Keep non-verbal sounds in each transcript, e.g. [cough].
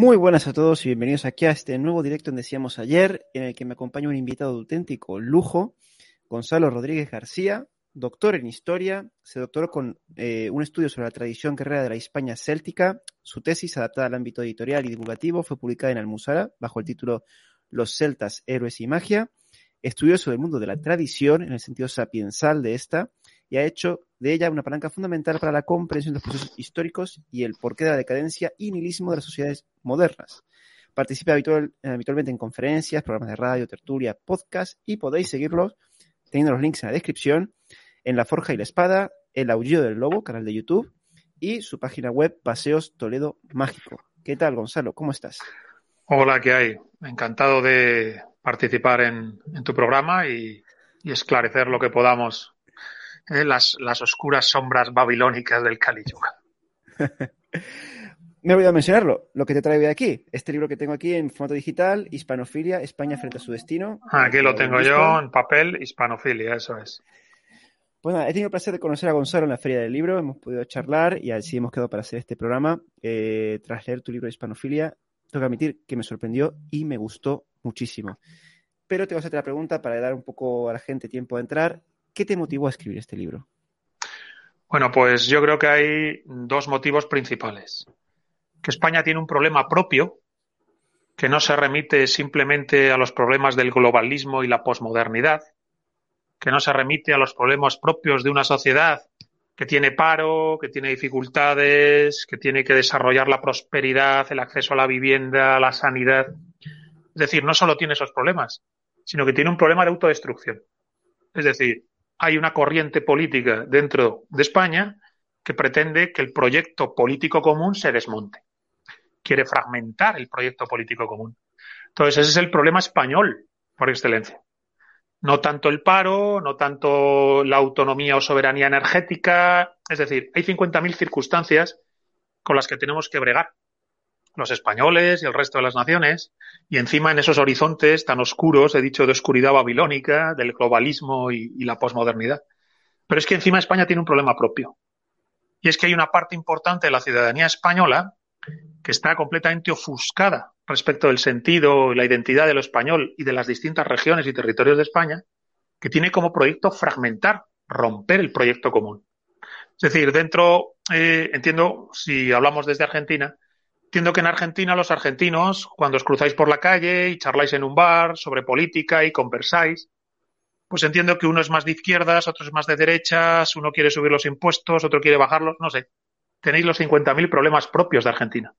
Muy buenas a todos y bienvenidos aquí a este nuevo directo en Decíamos Ayer, en el que me acompaña un invitado de auténtico lujo, Gonzalo Rodríguez García, doctor en historia, se doctoró con eh, un estudio sobre la tradición guerrera de la España céltica. Su tesis, adaptada al ámbito editorial y divulgativo, fue publicada en Almusara bajo el título Los celtas, héroes y magia. Estudió sobre el mundo de la tradición en el sentido sapiensal de esta y ha hecho de ella una palanca fundamental para la comprensión de los procesos históricos y el porqué de la decadencia y nihilismo de las sociedades modernas. Participa habitual, habitualmente en conferencias, programas de radio, tertulia, podcast y podéis seguirlos teniendo los links en la descripción en La Forja y la Espada, El Aullido del Lobo, canal de YouTube, y su página web Paseos Toledo Mágico. ¿Qué tal, Gonzalo? ¿Cómo estás? Hola, ¿qué hay? Encantado de participar en, tu programa y, esclarecer lo que podamos eh, las, las oscuras sombras babilónicas del Kali [laughs] Me he olvidado mencionarlo, lo que te traigo de aquí. Este libro que tengo aquí en formato digital, Hispanofilia, España frente a su destino. Aquí lo tengo yo en papel, Hispanofilia, eso es. Pues nada, he tenido el placer de conocer a Gonzalo en la Feria del Libro, hemos podido charlar y así hemos quedado para hacer este programa. Eh, tras leer tu libro de Hispanofilia, tengo que admitir que me sorprendió y me gustó muchísimo. Pero te voy a hacer la pregunta para dar un poco a la gente tiempo a entrar. ¿Qué te motivó a escribir este libro? Bueno, pues yo creo que hay dos motivos principales. Que España tiene un problema propio que no se remite simplemente a los problemas del globalismo y la posmodernidad, que no se remite a los problemas propios de una sociedad que tiene paro, que tiene dificultades, que tiene que desarrollar la prosperidad, el acceso a la vivienda, la sanidad. Es decir, no solo tiene esos problemas, sino que tiene un problema de autodestrucción. Es decir, hay una corriente política dentro de España que pretende que el proyecto político común se desmonte. Quiere fragmentar el proyecto político común. Entonces, ese es el problema español por excelencia. No tanto el paro, no tanto la autonomía o soberanía energética. Es decir, hay 50.000 circunstancias con las que tenemos que bregar los españoles y el resto de las naciones, y encima en esos horizontes tan oscuros, he dicho, de oscuridad babilónica, del globalismo y, la posmodernidad. Pero es que encima España tiene un problema propio. Y es que hay una parte importante de la ciudadanía española que está completamente ofuscada respecto del sentido y la identidad de lo español y de las distintas regiones y territorios de España, que tiene como proyecto fragmentar, romper el proyecto común. Es decir, dentro, eh, entiendo, si hablamos desde Argentina, entiendo que en Argentina los argentinos, cuando os cruzáis por la calle y charláis en un bar sobre política y conversáis, pues entiendo que uno es más de izquierdas, otro es más de derechas, uno quiere subir los impuestos, otro quiere bajarlos, no sé. Tenéis los 50.000 problemas propios de Argentina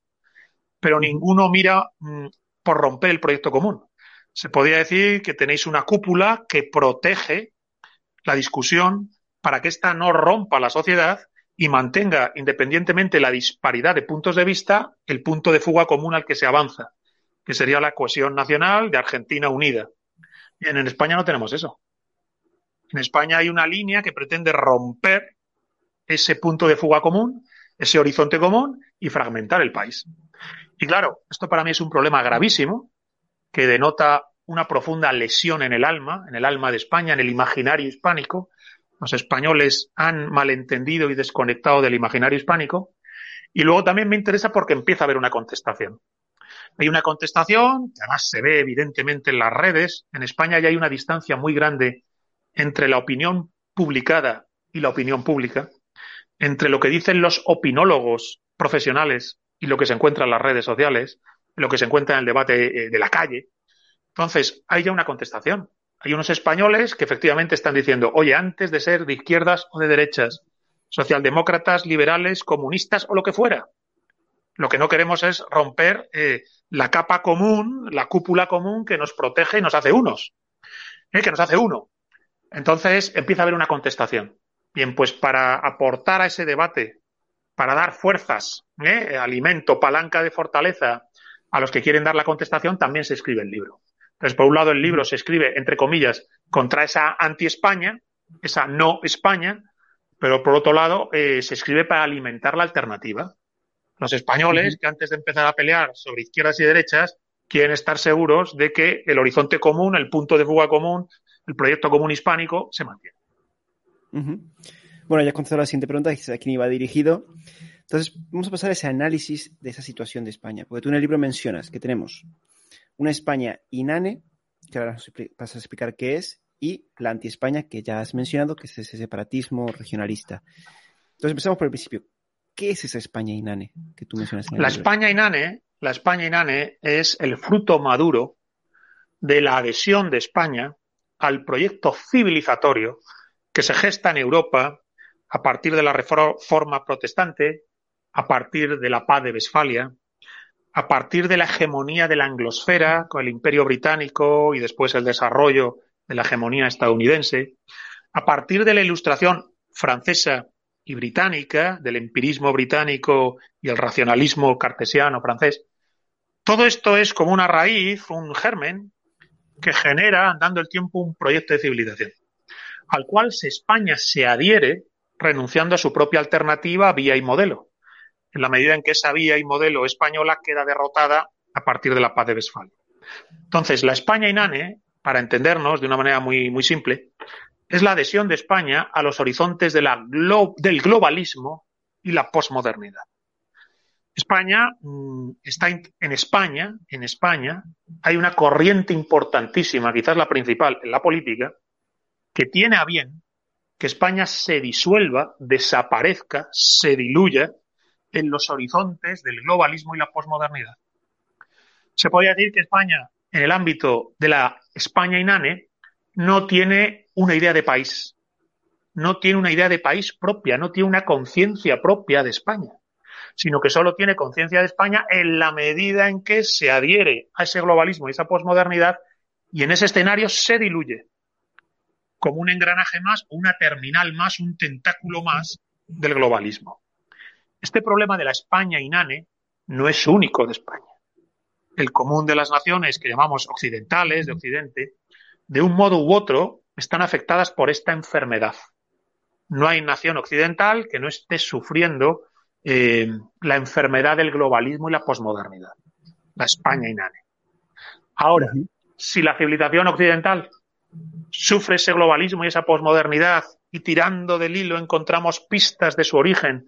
pero ninguno mira mm, por romper el proyecto común. Se podría decir que tenéis una cúpula que protege la discusión para que ésta no rompa la sociedad y mantenga, independientemente de la disparidad de puntos de vista, el punto de fuga común al que se avanza, que sería la cohesión nacional de Argentina unida. Bien, en España no tenemos eso. En España hay una línea que pretende romper ese punto de fuga común, ese horizonte común y fragmentar el país. Y claro, esto para mí es un problema gravísimo que denota una profunda lesión en el alma, en el alma de España, en el imaginario hispánico. Los españoles han malentendido y desconectado del imaginario hispánico. Y luego también me interesa porque empieza a haber una contestación. Hay una contestación, que además se ve evidentemente en las redes. En España ya hay una distancia muy grande entre la opinión publicada y la opinión pública, entre lo que dicen los opinólogos profesionales y lo que se encuentra en las redes sociales, lo que se encuentra en el debate eh, de la calle. Entonces, hay ya una contestación. Hay unos españoles que efectivamente están diciendo, oye, antes de ser de izquierdas o de derechas, socialdemócratas, liberales, comunistas o lo que fuera, lo que no queremos es romper eh, la capa común, la cúpula común que nos protege y nos hace unos, eh, que nos hace uno. Entonces empieza a haber una contestación. Bien, pues para aportar a ese debate para dar fuerzas, ¿eh? alimento, palanca de fortaleza a los que quieren dar la contestación, también se escribe el libro. Entonces, por un lado, el libro se escribe, entre comillas, contra esa anti-España, esa no España, pero por otro lado, eh, se escribe para alimentar la alternativa. Los españoles, que antes de empezar a pelear sobre izquierdas y derechas, quieren estar seguros de que el horizonte común, el punto de fuga común, el proyecto común hispánico se mantiene. Bueno, ya has contestado la siguiente pregunta, a quién iba dirigido. Entonces, vamos a pasar a ese análisis de esa situación de España, porque tú en el libro mencionas que tenemos una España inane, que ahora vas a explicar qué es, y la anti-España, que ya has mencionado, que es ese separatismo regionalista. Entonces, empezamos por el principio. ¿Qué es esa España inane que tú mencionas? En el la España inane, la España inane es el fruto maduro de la adhesión de España al proyecto civilizatorio que se gesta en Europa a partir de la reforma protestante, a partir de la paz de Westfalia, a partir de la hegemonía de la anglosfera con el imperio británico y después el desarrollo de la hegemonía estadounidense, a partir de la ilustración francesa y británica, del empirismo británico y el racionalismo cartesiano francés, todo esto es como una raíz, un germen, que genera, andando el tiempo, un proyecto de civilización, al cual España se adhiere renunciando a su propia alternativa, vía y modelo, en la medida en que esa vía y modelo española queda derrotada a partir de la paz de Westfalia. Entonces, la España inane, para entendernos de una manera muy, muy simple, es la adhesión de España a los horizontes de la del globalismo y la posmodernidad. España mm, está en España, en España hay una corriente importantísima, quizás la principal en la política, que tiene a bien que España se disuelva, desaparezca, se diluya en los horizontes del globalismo y la posmodernidad. Se podría decir que España, en el ámbito de la España inane, no tiene una idea de país, no tiene una idea de país propia, no tiene una conciencia propia de España sino que solo tiene conciencia de España en la medida en que se adhiere a ese globalismo y esa posmodernidad y en ese escenario se diluye como un engranaje más, una terminal más, un tentáculo más del globalismo. Este problema de la España inane no es único de España. El común de las naciones que llamamos occidentales, de Occidente, de un modo u otro, están afectadas por esta enfermedad. No hay nación occidental que no esté sufriendo eh, la enfermedad del globalismo y la posmodernidad, la España inane. Ahora, si la civilización occidental sufre ese globalismo y esa posmodernidad y tirando del hilo encontramos pistas de su origen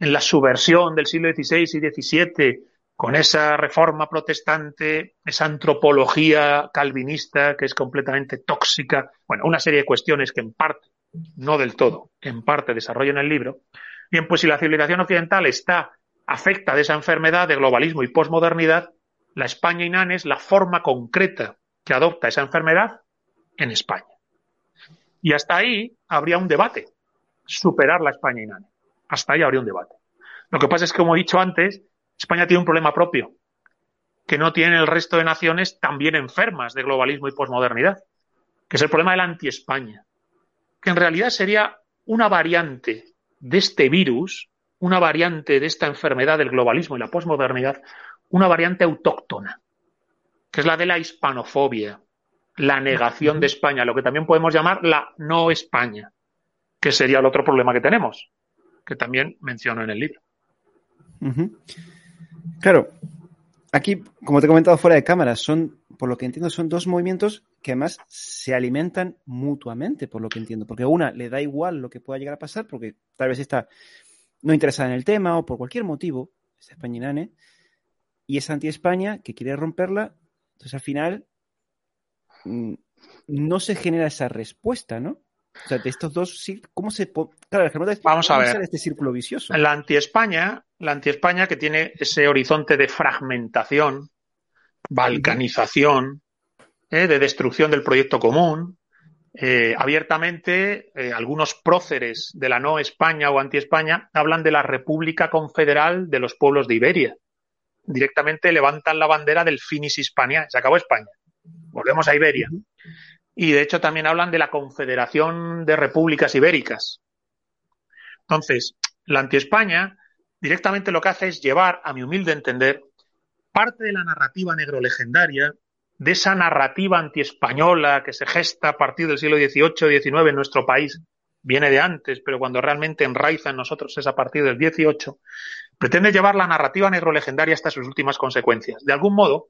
en la subversión del siglo XVI y XVII, con esa reforma protestante, esa antropología calvinista que es completamente tóxica, bueno, una serie de cuestiones que en parte, no del todo, en parte desarrollo en el libro, Bien, pues si la civilización occidental está afecta de esa enfermedad de globalismo y posmodernidad, la España inane es la forma concreta que adopta esa enfermedad en España. Y hasta ahí habría un debate, superar la España inane. Hasta ahí habría un debate. Lo que pasa es que, como he dicho antes, España tiene un problema propio, que no tiene el resto de naciones también enfermas de globalismo y posmodernidad, que es el problema de la anti-España, que en realidad sería una variante de este virus, una variante de esta enfermedad del globalismo y la posmodernidad, una variante autóctona, que es la de la hispanofobia, la negación de España, lo que también podemos llamar la no España, que sería el otro problema que tenemos, que también menciono en el libro. Claro, aquí, como te he comentado fuera de cámara, son, por lo que entiendo, son dos movimientos que además se alimentan mutuamente, por lo que entiendo, porque una le da igual lo que pueda llegar a pasar, porque tal vez está no interesada en el tema o por cualquier motivo, es españinane, y es anti-España que quiere romperla, entonces al final mm, no se genera esa respuesta, ¿no? O sea, de estos dos, ¿cómo se claro, Vamos a ver. este círculo vicioso? La anti-España, la anti-España que tiene ese horizonte de fragmentación, balcanización, ¿eh? de destrucción del proyecto común. Eh, abiertamente, eh, algunos próceres de la no España o anti-España hablan de la República Confederal de los Pueblos de Iberia. Directamente levantan la bandera del finis Hispania. Se acabó España. Volvemos a Iberia. Y de hecho también hablan de la Confederación de Repúblicas Ibéricas. Entonces, la anti-España directamente lo que hace es llevar, a mi humilde entender, parte de la narrativa negro legendaria de esa narrativa antiespañola que se gesta a partir del siglo XVIII XIX en nuestro país, viene de antes, pero cuando realmente enraiza en nosotros es a partir del XVIII, pretende llevar la narrativa negro-legendaria hasta sus últimas consecuencias. De algún modo,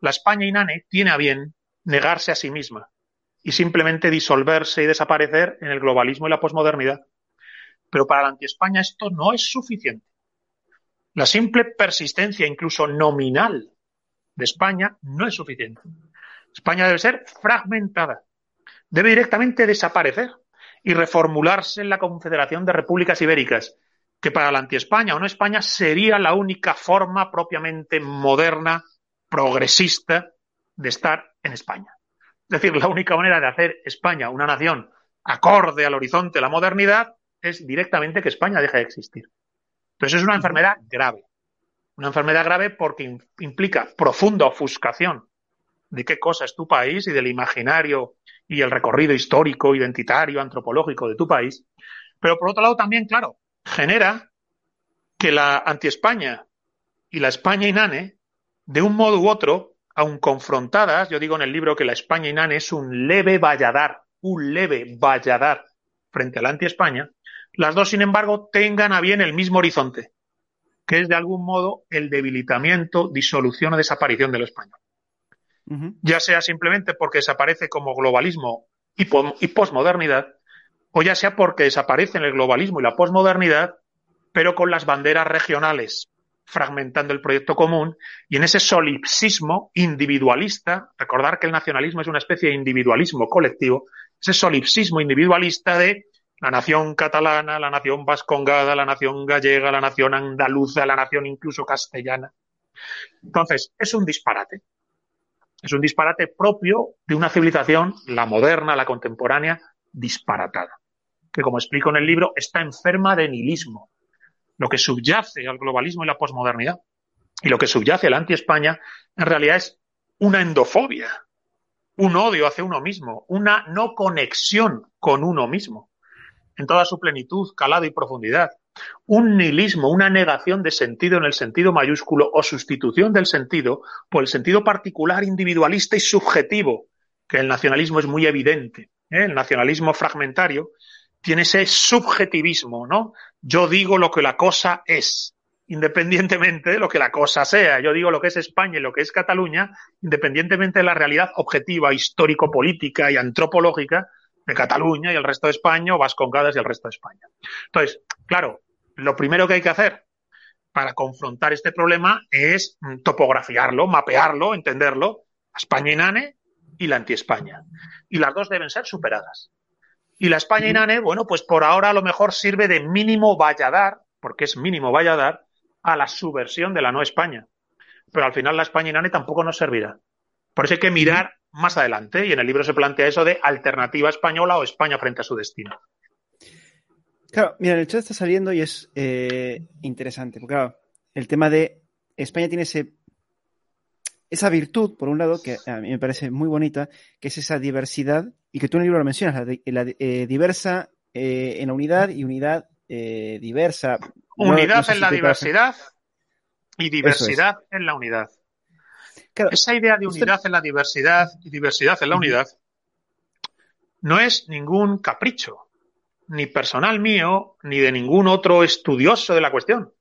la España inane tiene a bien negarse a sí misma y simplemente disolverse y desaparecer en el globalismo y la posmodernidad. Pero para la anti-España esto no es suficiente. La simple persistencia, incluso nominal, de España no es suficiente. España debe ser fragmentada, debe directamente desaparecer y reformularse en la Confederación de Repúblicas Ibéricas, que para la anti-España o no España sería la única forma propiamente moderna, progresista, de estar en España. Es decir, la única manera de hacer España una nación acorde al horizonte de la modernidad es directamente que España deje de existir. Entonces es una enfermedad grave. Una enfermedad grave porque implica profunda ofuscación de qué cosa es tu país y del imaginario y el recorrido histórico, identitario, antropológico de tu país. Pero por otro lado también, claro, genera que la anti-España y la España inane, de un modo u otro, aun confrontadas, yo digo en el libro que la España inane es un leve valladar, un leve valladar frente a la anti-España, las dos, sin embargo, tengan a bien el mismo horizonte, que es de algún modo el debilitamiento, disolución o desaparición de lo español ya sea simplemente porque desaparece como globalismo y, posmodernidad, o ya sea porque desaparece en el globalismo y la posmodernidad, pero con las banderas regionales, fragmentando el proyecto común y en ese solipsismo individualista, recordar que el nacionalismo es una especie de individualismo colectivo, ese solipsismo individualista de la nación catalana, la nación vascongada, la nación gallega, la nación andaluza, la nación incluso castellana. Entonces, es un disparate. Es un disparate propio de una civilización, la moderna, la contemporánea, disparatada, que como explico en el libro, está enferma de nihilismo, lo que subyace al globalismo y la posmodernidad. Y lo que subyace a la anti-España, en realidad es una endofobia, un odio hacia uno mismo, una no conexión con uno mismo, en toda su plenitud, calado y profundidad un nihilismo, una negación de sentido en el sentido mayúsculo o sustitución del sentido por el sentido particular, individualista y subjetivo, que el nacionalismo es muy evidente. ¿eh? El nacionalismo fragmentario tiene ese subjetivismo, ¿no? Yo digo lo que la cosa es, independientemente de lo que la cosa sea. Yo digo lo que es España y lo que es Cataluña, independientemente de la realidad objetiva, histórico-política y antropológica de Cataluña y el resto de España, o Vascongadas y el resto de España. Entonces, claro, lo primero que hay que hacer para confrontar este problema es topografiarlo, mapearlo, entenderlo, España inane y la anti-España. Y las dos deben ser superadas. Y la España inane, bueno, pues por ahora a lo mejor sirve de mínimo valladar, porque es mínimo valladar, a la subversión de la no España. Pero al final la España inane tampoco nos servirá. Por eso hay que mirar más adelante, y en el libro se plantea eso de alternativa española o España frente a su destino. Claro, mira, el chat está saliendo y es eh, interesante, porque claro, el tema de España tiene ese, esa virtud, por un lado, que a mí me parece muy bonita, que es esa diversidad, y que tú en el libro lo mencionas, la, eh, diversa eh, en la unidad y unidad diversa. Unidad en la diversidad y diversidad en la unidad. Esa idea de unidad en la diversidad y diversidad en la unidad no es ningún capricho ni personal mío, ni de ningún otro estudioso de la cuestión.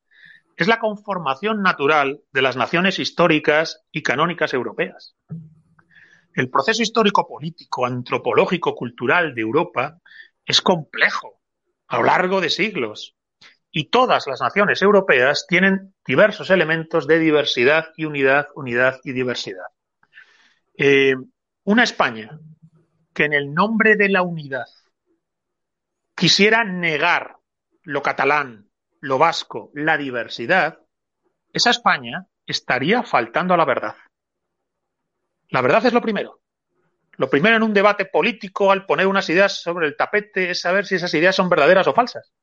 Es la conformación natural de las naciones históricas y canónicas europeas. El proceso histórico político, antropológico, cultural de Europa es complejo a lo largo de siglos y todas las naciones europeas tienen diversos elementos de diversidad y unidad, unidad y diversidad. Eh, una España que en el nombre de la unidad quisiera negar lo catalán, lo vasco, la diversidad, esa España estaría faltando a la verdad. La verdad es lo primero. Lo primero en un debate político, al poner unas ideas sobre el tapete, es saber si esas ideas son verdaderas o falsas.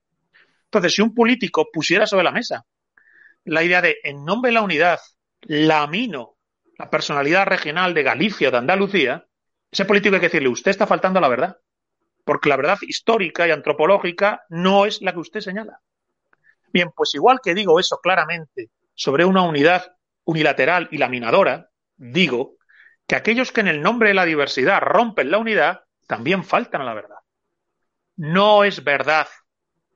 Entonces, si un político pusiera sobre la mesa la idea de, en nombre de la unidad, lamino la personalidad regional de Galicia o de Andalucía, ese político hay que decirle, usted está faltando a la verdad porque la verdad histórica y antropológica no es la que usted señala. Bien, pues igual que digo eso claramente sobre una unidad unilateral y laminadora, digo que aquellos que en el nombre de la diversidad rompen la unidad también faltan a la verdad. No es verdad,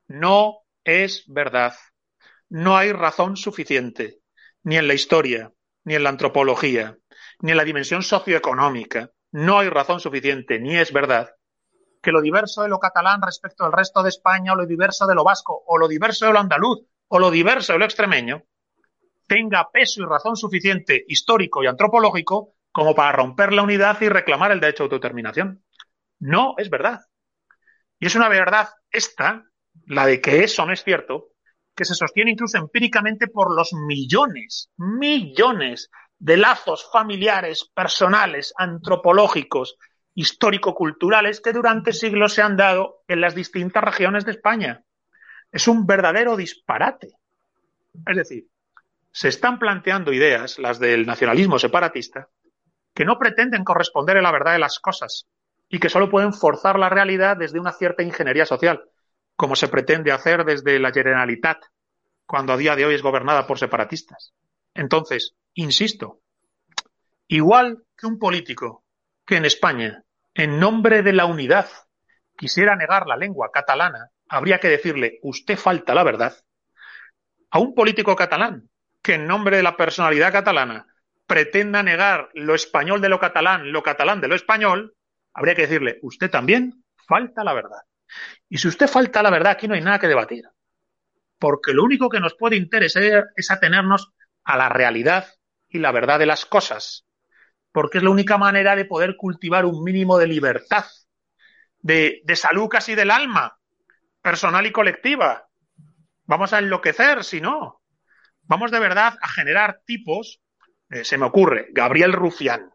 no es verdad. No hay razón suficiente, ni en la historia, ni en la antropología, ni en la dimensión socioeconómica. No hay razón suficiente, ni es verdad, que lo diverso de lo catalán respecto al resto de España, o lo diverso de lo vasco, o lo diverso de lo andaluz, o lo diverso de lo extremeño, tenga peso y razón suficiente histórico y antropológico como para romper la unidad y reclamar el derecho a autodeterminación. No es verdad. Y es una verdad esta, la de que eso no es cierto, que se sostiene incluso empíricamente por los millones, millones de lazos familiares, personales, antropológicos, histórico-culturales que durante siglos se han dado en las distintas regiones de España. Es un verdadero disparate. Es decir, se están planteando ideas, las del nacionalismo separatista, que no pretenden corresponder a la verdad de las cosas y que solo pueden forzar la realidad desde una cierta ingeniería social, como se pretende hacer desde la Generalitat, cuando a día de hoy es gobernada por separatistas. Entonces, insisto, igual que un político que en España, en nombre de la unidad, quisiera negar la lengua catalana, habría que decirle, usted falta la verdad. A un político catalán que en nombre de la personalidad catalana pretenda negar lo español de lo catalán, lo catalán de lo español, habría que decirle, usted también falta la verdad. Y si usted falta la verdad, aquí no hay nada que debatir. Porque lo único que nos puede interesar es atenernos a la realidad y la verdad de las cosas. Porque es la única manera de poder cultivar un mínimo de libertad, de, salud casi del alma, personal y colectiva. Vamos a enloquecer, si no. Vamos de verdad a generar tipos. Eh, se me ocurre, Gabriel Rufián.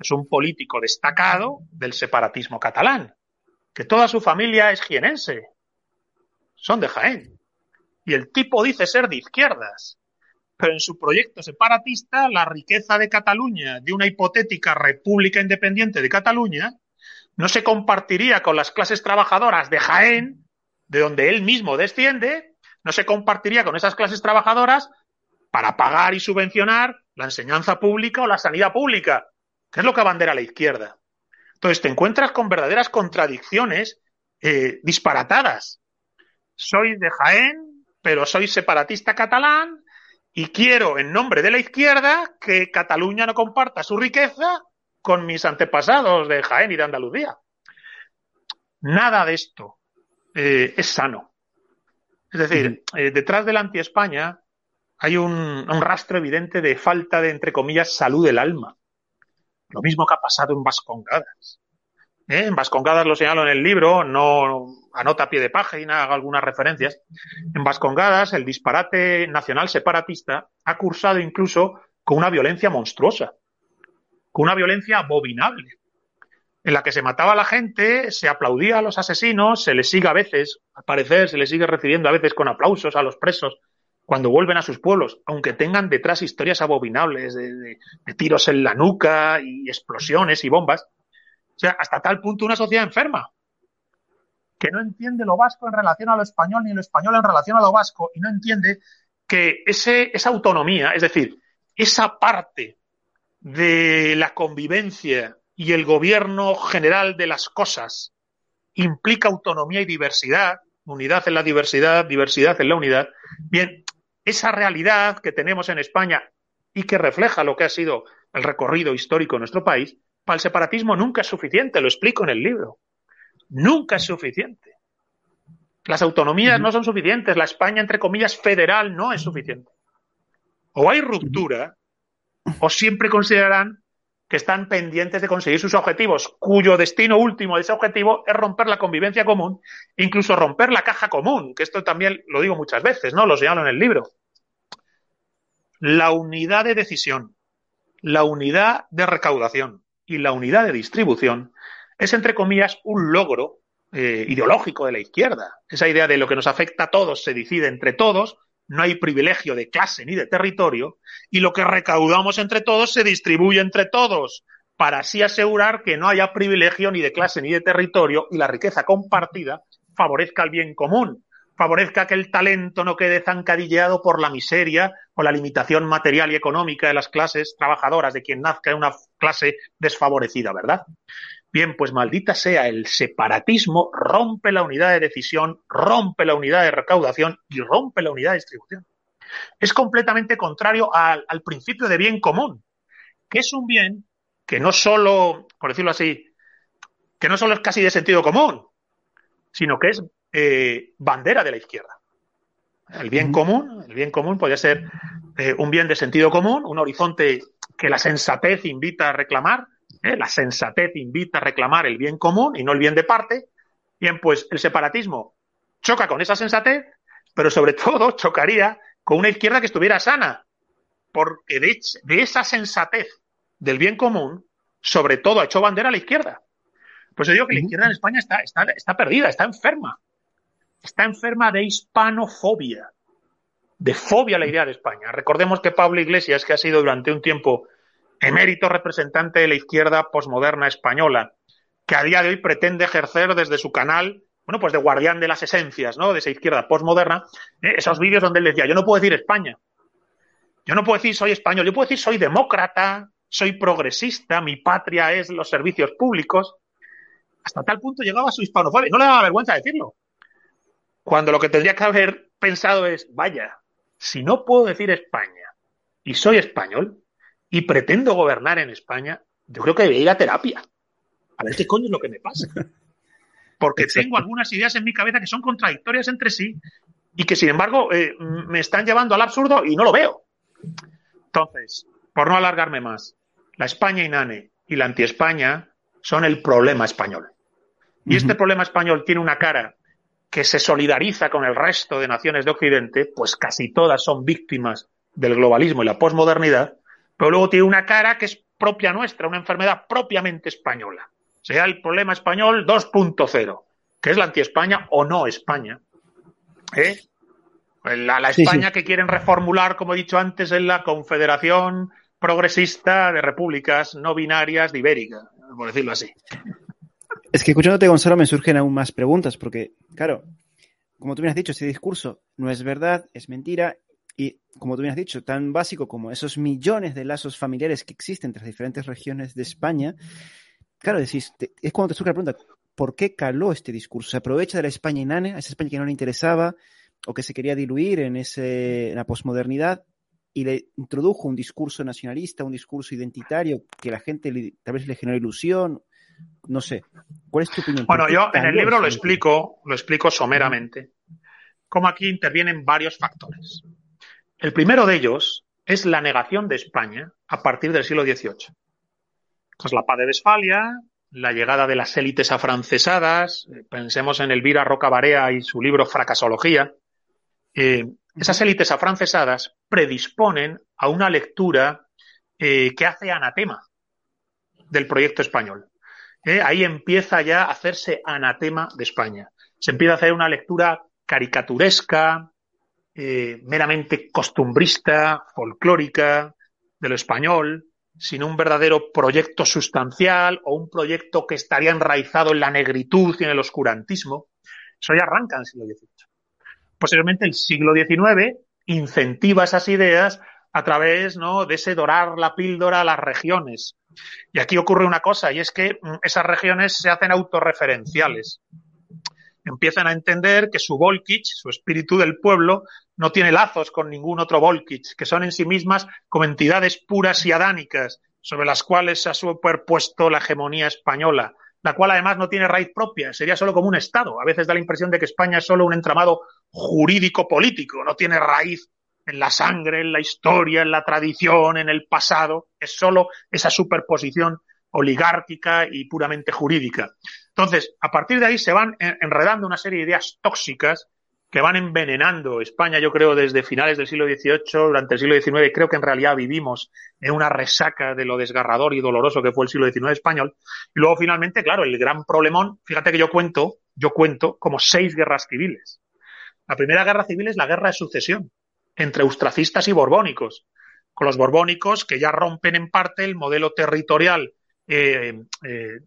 Es un político destacado del separatismo catalán, que toda su familia es jienense. Son de Jaén. Y el tipo dice ser de izquierdas. En su proyecto separatista, la riqueza de Cataluña, de una hipotética república independiente de Cataluña, no se compartiría con las clases trabajadoras de Jaén, de donde él mismo desciende, no se compartiría con esas clases trabajadoras para pagar y subvencionar la enseñanza pública o la sanidad pública, que es lo que abandera la izquierda. Entonces te encuentras con verdaderas contradicciones eh, disparatadas. Soy de Jaén, pero soy separatista catalán y quiero, en nombre de la izquierda, que Cataluña no comparta su riqueza con mis antepasados de Jaén y de Andalucía. Nada de esto eh, es sano. Es decir, eh, detrás del anti-España hay un, un, rastro evidente de falta de, entre comillas, salud del alma. Lo mismo que ha pasado en Vascongadas. ¿Eh? En Vascongadas lo señalo en el libro, no anota a pie de página, hago algunas referencias. En Vascongadas, el disparate nacional separatista ha cursado incluso con una violencia monstruosa, con una violencia abominable en la que se mataba a la gente, se aplaudía a los asesinos, se les sigue a veces, al parecer, se les sigue recibiendo a veces con aplausos a los presos cuando vuelven a sus pueblos, aunque tengan detrás historias abominables de, de tiros en la nuca y explosiones y bombas. O sea, hasta tal punto una sociedad enferma, que no entiende lo vasco en relación a lo español ni lo español en relación a lo vasco y no entiende que esa autonomía, es decir, esa parte de la convivencia y el gobierno general de las cosas implica autonomía y diversidad, unidad en la diversidad, diversidad en la unidad. Bien, esa realidad que tenemos en España y que refleja lo que ha sido el recorrido histórico de nuestro país, para el separatismo nunca es suficiente, lo explico en el libro. Nunca es suficiente. Las autonomías no son suficientes, la España, entre comillas, federal no es suficiente. O hay ruptura, o siempre considerarán que están pendientes de conseguir sus objetivos, cuyo destino último de ese objetivo es romper la convivencia común, incluso romper la caja común, que esto también lo digo muchas veces, ¿no? Lo señalo en el libro. La unidad de decisión, la unidad de recaudación y la unidad de distribución es, entre comillas, un logro eh, ideológico de la izquierda. Esa idea de lo que nos afecta a todos se decide entre todos, no hay privilegio de clase ni de territorio, y lo que recaudamos entre todos se distribuye entre todos, para así asegurar que no haya privilegio ni de clase ni de territorio y la riqueza compartida favorezca el bien común, favorezca que el talento no quede zancadilleado por la miseria o la limitación material y económica de las clases trabajadoras, de quien nazca en una clase desfavorecida, ¿verdad? Bien, pues maldita sea, el separatismo rompe la unidad de decisión, rompe la unidad de recaudación y rompe la unidad de distribución. Es completamente contrario al, al principio de bien común, que es un bien que no solo, por decirlo así, que no solo es casi de sentido común, sino que es eh, bandera de la izquierda. El bien común, el bien común podría ser eh, un bien de sentido común, un horizonte que la sensatez invita a reclamar, ¿eh? la sensatez invita a reclamar el bien común y no el bien de parte. Bien, pues el separatismo choca con esa sensatez, pero sobre [laughs] todo chocaría con una izquierda que estuviera sana, porque de, de esa sensatez del bien común, sobre todo ha hecho bandera a la izquierda. Pues yo digo que la izquierda en España está, está, está perdida, está enferma. Está enferma de hispanofobia, de fobia a la idea de España. Recordemos que Pablo Iglesias, que ha sido durante un tiempo emérito representante de la izquierda posmoderna española, que a día de hoy pretende ejercer desde su canal, bueno, pues de guardián de las esencias, ¿no? De esa izquierda posmoderna, ¿eh? esos vídeos donde él decía, yo no puedo decir España, yo no puedo decir soy español, yo puedo decir soy demócrata, soy progresista, mi patria es los servicios públicos. Hasta tal punto llegaba su hispanofobia. No le daba vergüenza decirlo. Cuando lo que tendría que haber pensado es, vaya, si no puedo decir España y soy español y pretendo gobernar en España, yo creo que debería ir a terapia. A ver qué coño es lo que me pasa. [laughs] Porque tengo algunas ideas en mi cabeza que son contradictorias entre sí y que, sin embargo, eh, me están llevando al absurdo y no lo veo. Entonces, por no alargarme más, la España inane y la anti-España son el problema español. Y este problema español tiene una cara que se solidariza con el resto de naciones de Occidente, pues casi todas son víctimas del globalismo y la posmodernidad, pero luego tiene una cara que es propia nuestra, una enfermedad propiamente española. Sea el problema español 2.0, que es la anti-España o no España. ¿Eh? La, la España sí, sí. que quieren reformular, como he dicho antes, en la Confederación Progresista de Repúblicas No Binarias de Ibérica, por decirlo así. Es que escuchándote, Gonzalo, me surgen aún más preguntas, porque, claro, como tú me has dicho, este discurso no es verdad, es mentira, y como tú me has dicho, tan básico como esos millones de lazos familiares que existen entre las diferentes regiones de España, claro, decís, te, es cuando te surge la pregunta, ¿por qué caló este discurso? ¿Se aprovecha de la España inane, a esa España que no le interesaba? o que se quería diluir en, ese, en la posmodernidad y le introdujo un discurso nacionalista, un discurso identitario que la gente le, tal vez le generó ilusión. No sé. ¿Cuál es tu opinión? Bueno, yo en el libro lo explico, lo explico someramente, cómo aquí intervienen varios factores. El primero de ellos es la negación de España a partir del siglo XVIII. Pues la paz de Westfalia, la llegada de las élites afrancesadas, pensemos en Elvira Roca Barea y su libro Fracasología, eh, esas élites afrancesadas predisponen a una lectura eh, que hace anatema del proyecto español. Eh, ahí empieza ya a hacerse anatema de España. Se empieza a hacer una lectura caricaturesca, eh, meramente costumbrista, folclórica, de lo español, sin un verdadero proyecto sustancial o un proyecto que estaría enraizado en la negritud y en el oscurantismo. Eso ya arranca en el siglo XVIII. Posteriormente, el siglo XIX incentiva esas ideas a través ¿no? de ese dorar la píldora a las regiones. Y aquí ocurre una cosa, y es que mm, esas regiones se hacen autorreferenciales. Empiezan a entender que su Volkich, su espíritu del pueblo, no tiene lazos con ningún otro Volkich, que son en sí mismas como entidades puras y adánicas, sobre las cuales se ha superpuesto la hegemonía española, la cual además no tiene raíz propia, sería solo como un Estado. A veces da la impresión de que España es solo un entramado jurídico-político, no tiene raíz en la sangre, en la historia, en la tradición, en el pasado, es solo esa superposición oligárquica y puramente jurídica. Entonces, a partir de ahí se van enredando una serie de ideas tóxicas que van envenenando España, yo creo, desde finales del siglo XVIII, durante el siglo XIX, creo que en realidad vivimos en una resaca de lo desgarrador y doloroso que fue el siglo XIX español. Y luego, finalmente, claro, el gran problemón, fíjate que yo cuento, yo cuento como seis guerras civiles. La primera guerra civil es la guerra de sucesión entre austracistas y borbónicos, con los borbónicos que ya rompen en parte el modelo territorial eh, eh,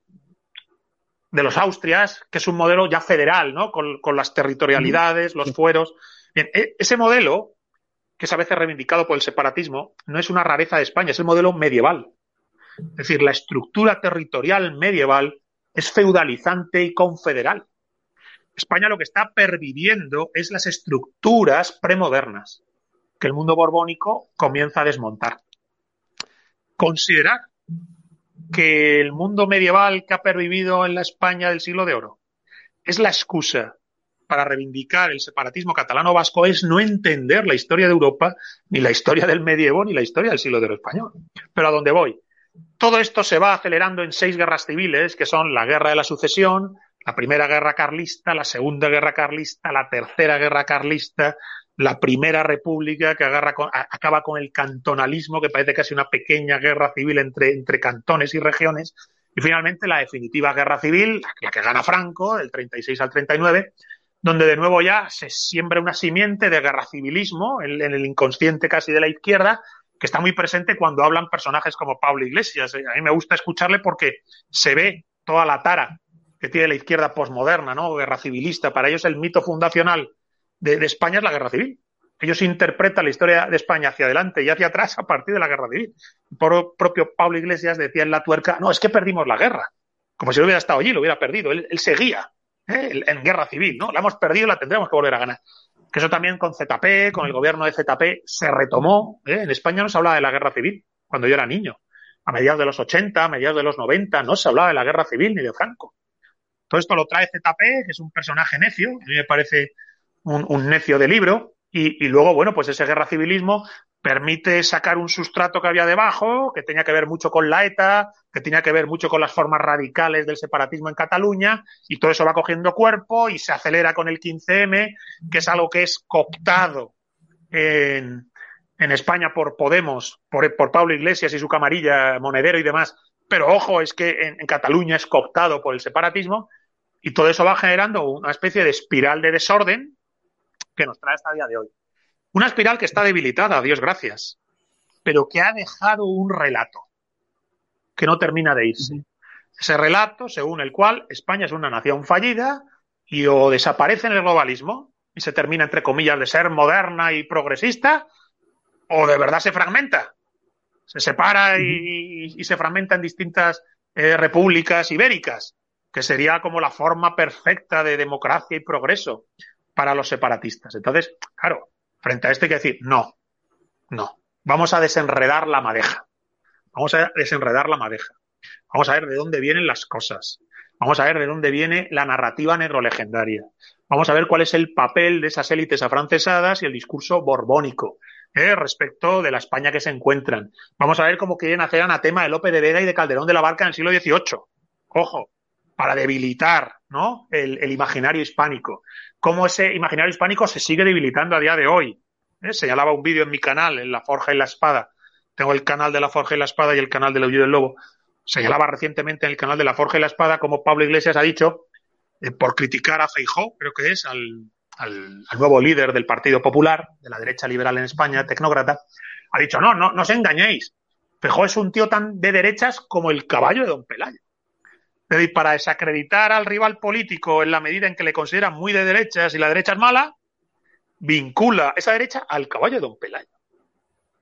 de los Austrias, que es un modelo ya federal, ¿no? Con, con las territorialidades, los fueros. Bien, e, ese modelo, que es a veces reivindicado por el separatismo, no es una rareza de España, es el modelo medieval. Es decir, la estructura territorial medieval es feudalizante y confederal. España lo que está perviviendo es las estructuras premodernas que el mundo borbónico comienza a desmontar. Considerar que el mundo medieval que ha pervivido en la España del siglo de oro es la excusa para reivindicar el separatismo catalano-vasco es no entender la historia de Europa, ni la historia del medievo, ni la historia del siglo de lo español. Pero a dónde voy. Todo esto se va acelerando en seis guerras civiles, que son la guerra de la sucesión, la primera guerra carlista, la segunda guerra carlista, la tercera guerra carlista, la primera república que agarra acaba con el cantonalismo, que parece casi una pequeña guerra civil entre, entre cantones y regiones, y finalmente la definitiva guerra civil, la que gana Franco, del 36 al 39, donde de nuevo ya se siembra una simiente de guerra civilismo en, el inconsciente casi de la izquierda, que está muy presente cuando hablan personajes como Pablo Iglesias. A mí me gusta escucharle porque se ve toda la tara que tiene la izquierda posmoderna, ¿no? Guerra civilista. Para ellos el mito fundacional de, España es la guerra civil. Ellos interpretan la historia de España hacia adelante y hacia atrás a partir de la guerra civil. Propio Pablo Iglesias decía en la tuerca, no, es que perdimos la guerra. Como si él hubiera estado allí, lo hubiera perdido. Él, seguía ¿eh? en guerra civil, ¿no? La hemos perdido la tendremos que volver a ganar. Que eso también con ZP, con el gobierno de ZP, se retomó. ¿eh? En España no se hablaba de la guerra civil cuando yo era niño. A mediados de los 80, a mediados de los 90, no se hablaba de la guerra civil ni de Franco. Todo esto lo trae ZP, que es un personaje necio, a mí me parece un, necio de libro, y, luego, bueno, pues ese guerra civilismo permite sacar un sustrato que había debajo, que tenía que ver mucho con la ETA, que tenía que ver mucho con las formas radicales del separatismo en Cataluña, y todo eso va cogiendo cuerpo y se acelera con el 15M, que es algo que es cooptado en, en España por Podemos, por, por, Pablo Iglesias y su camarilla, Monedero y demás, pero ojo, es que en, en Cataluña es cooptado por el separatismo, y todo eso va generando una especie de espiral de desorden que nos trae hasta el día de hoy. Una espiral que está debilitada, Dios gracias, pero que ha dejado un relato que no termina de irse. Ese relato según el cual España es una nación fallida y o desaparece en el globalismo y se termina, entre comillas, de ser moderna y progresista, o de verdad se fragmenta. Se separa y, se fragmenta en distintas eh, repúblicas ibéricas, que sería como la forma perfecta de democracia y progreso para los separatistas. Entonces, claro, Frente a esto hay que decir, no, no, vamos a desenredar la madeja. Vamos a desenredar la madeja. Vamos a ver de dónde vienen las cosas. Vamos a ver de dónde viene la narrativa negrolegendaria. Vamos a ver cuál es el papel de esas élites afrancesadas y el discurso borbónico ¿eh? respecto de la España que se encuentran. Vamos a ver cómo quieren hacer anatema de Lope de Vega y de Calderón de la Barca en el siglo XVIII. Ojo, para debilitar ¿no? el, imaginario hispánico cómo ese imaginario hispánico se sigue debilitando a día de hoy. ¿Eh? Señalaba un vídeo en mi canal, en La Forja y la Espada. Tengo el canal de La Forja y la Espada y el canal del Aullido del Lobo. Señalaba recientemente en el canal de La Forja y la Espada como Pablo Iglesias ha dicho, eh, por criticar a Feijó, creo que es, al, al, al, nuevo líder del Partido Popular, de la derecha liberal en España, tecnócrata, ha dicho, no, no, no os engañéis. Feijó es un tío tan de derechas como el caballo de Don Pelayo para desacreditar al rival político en la medida en que le consideran muy de derechas y la derecha es mala, vincula esa derecha al caballo de Don Pelayo.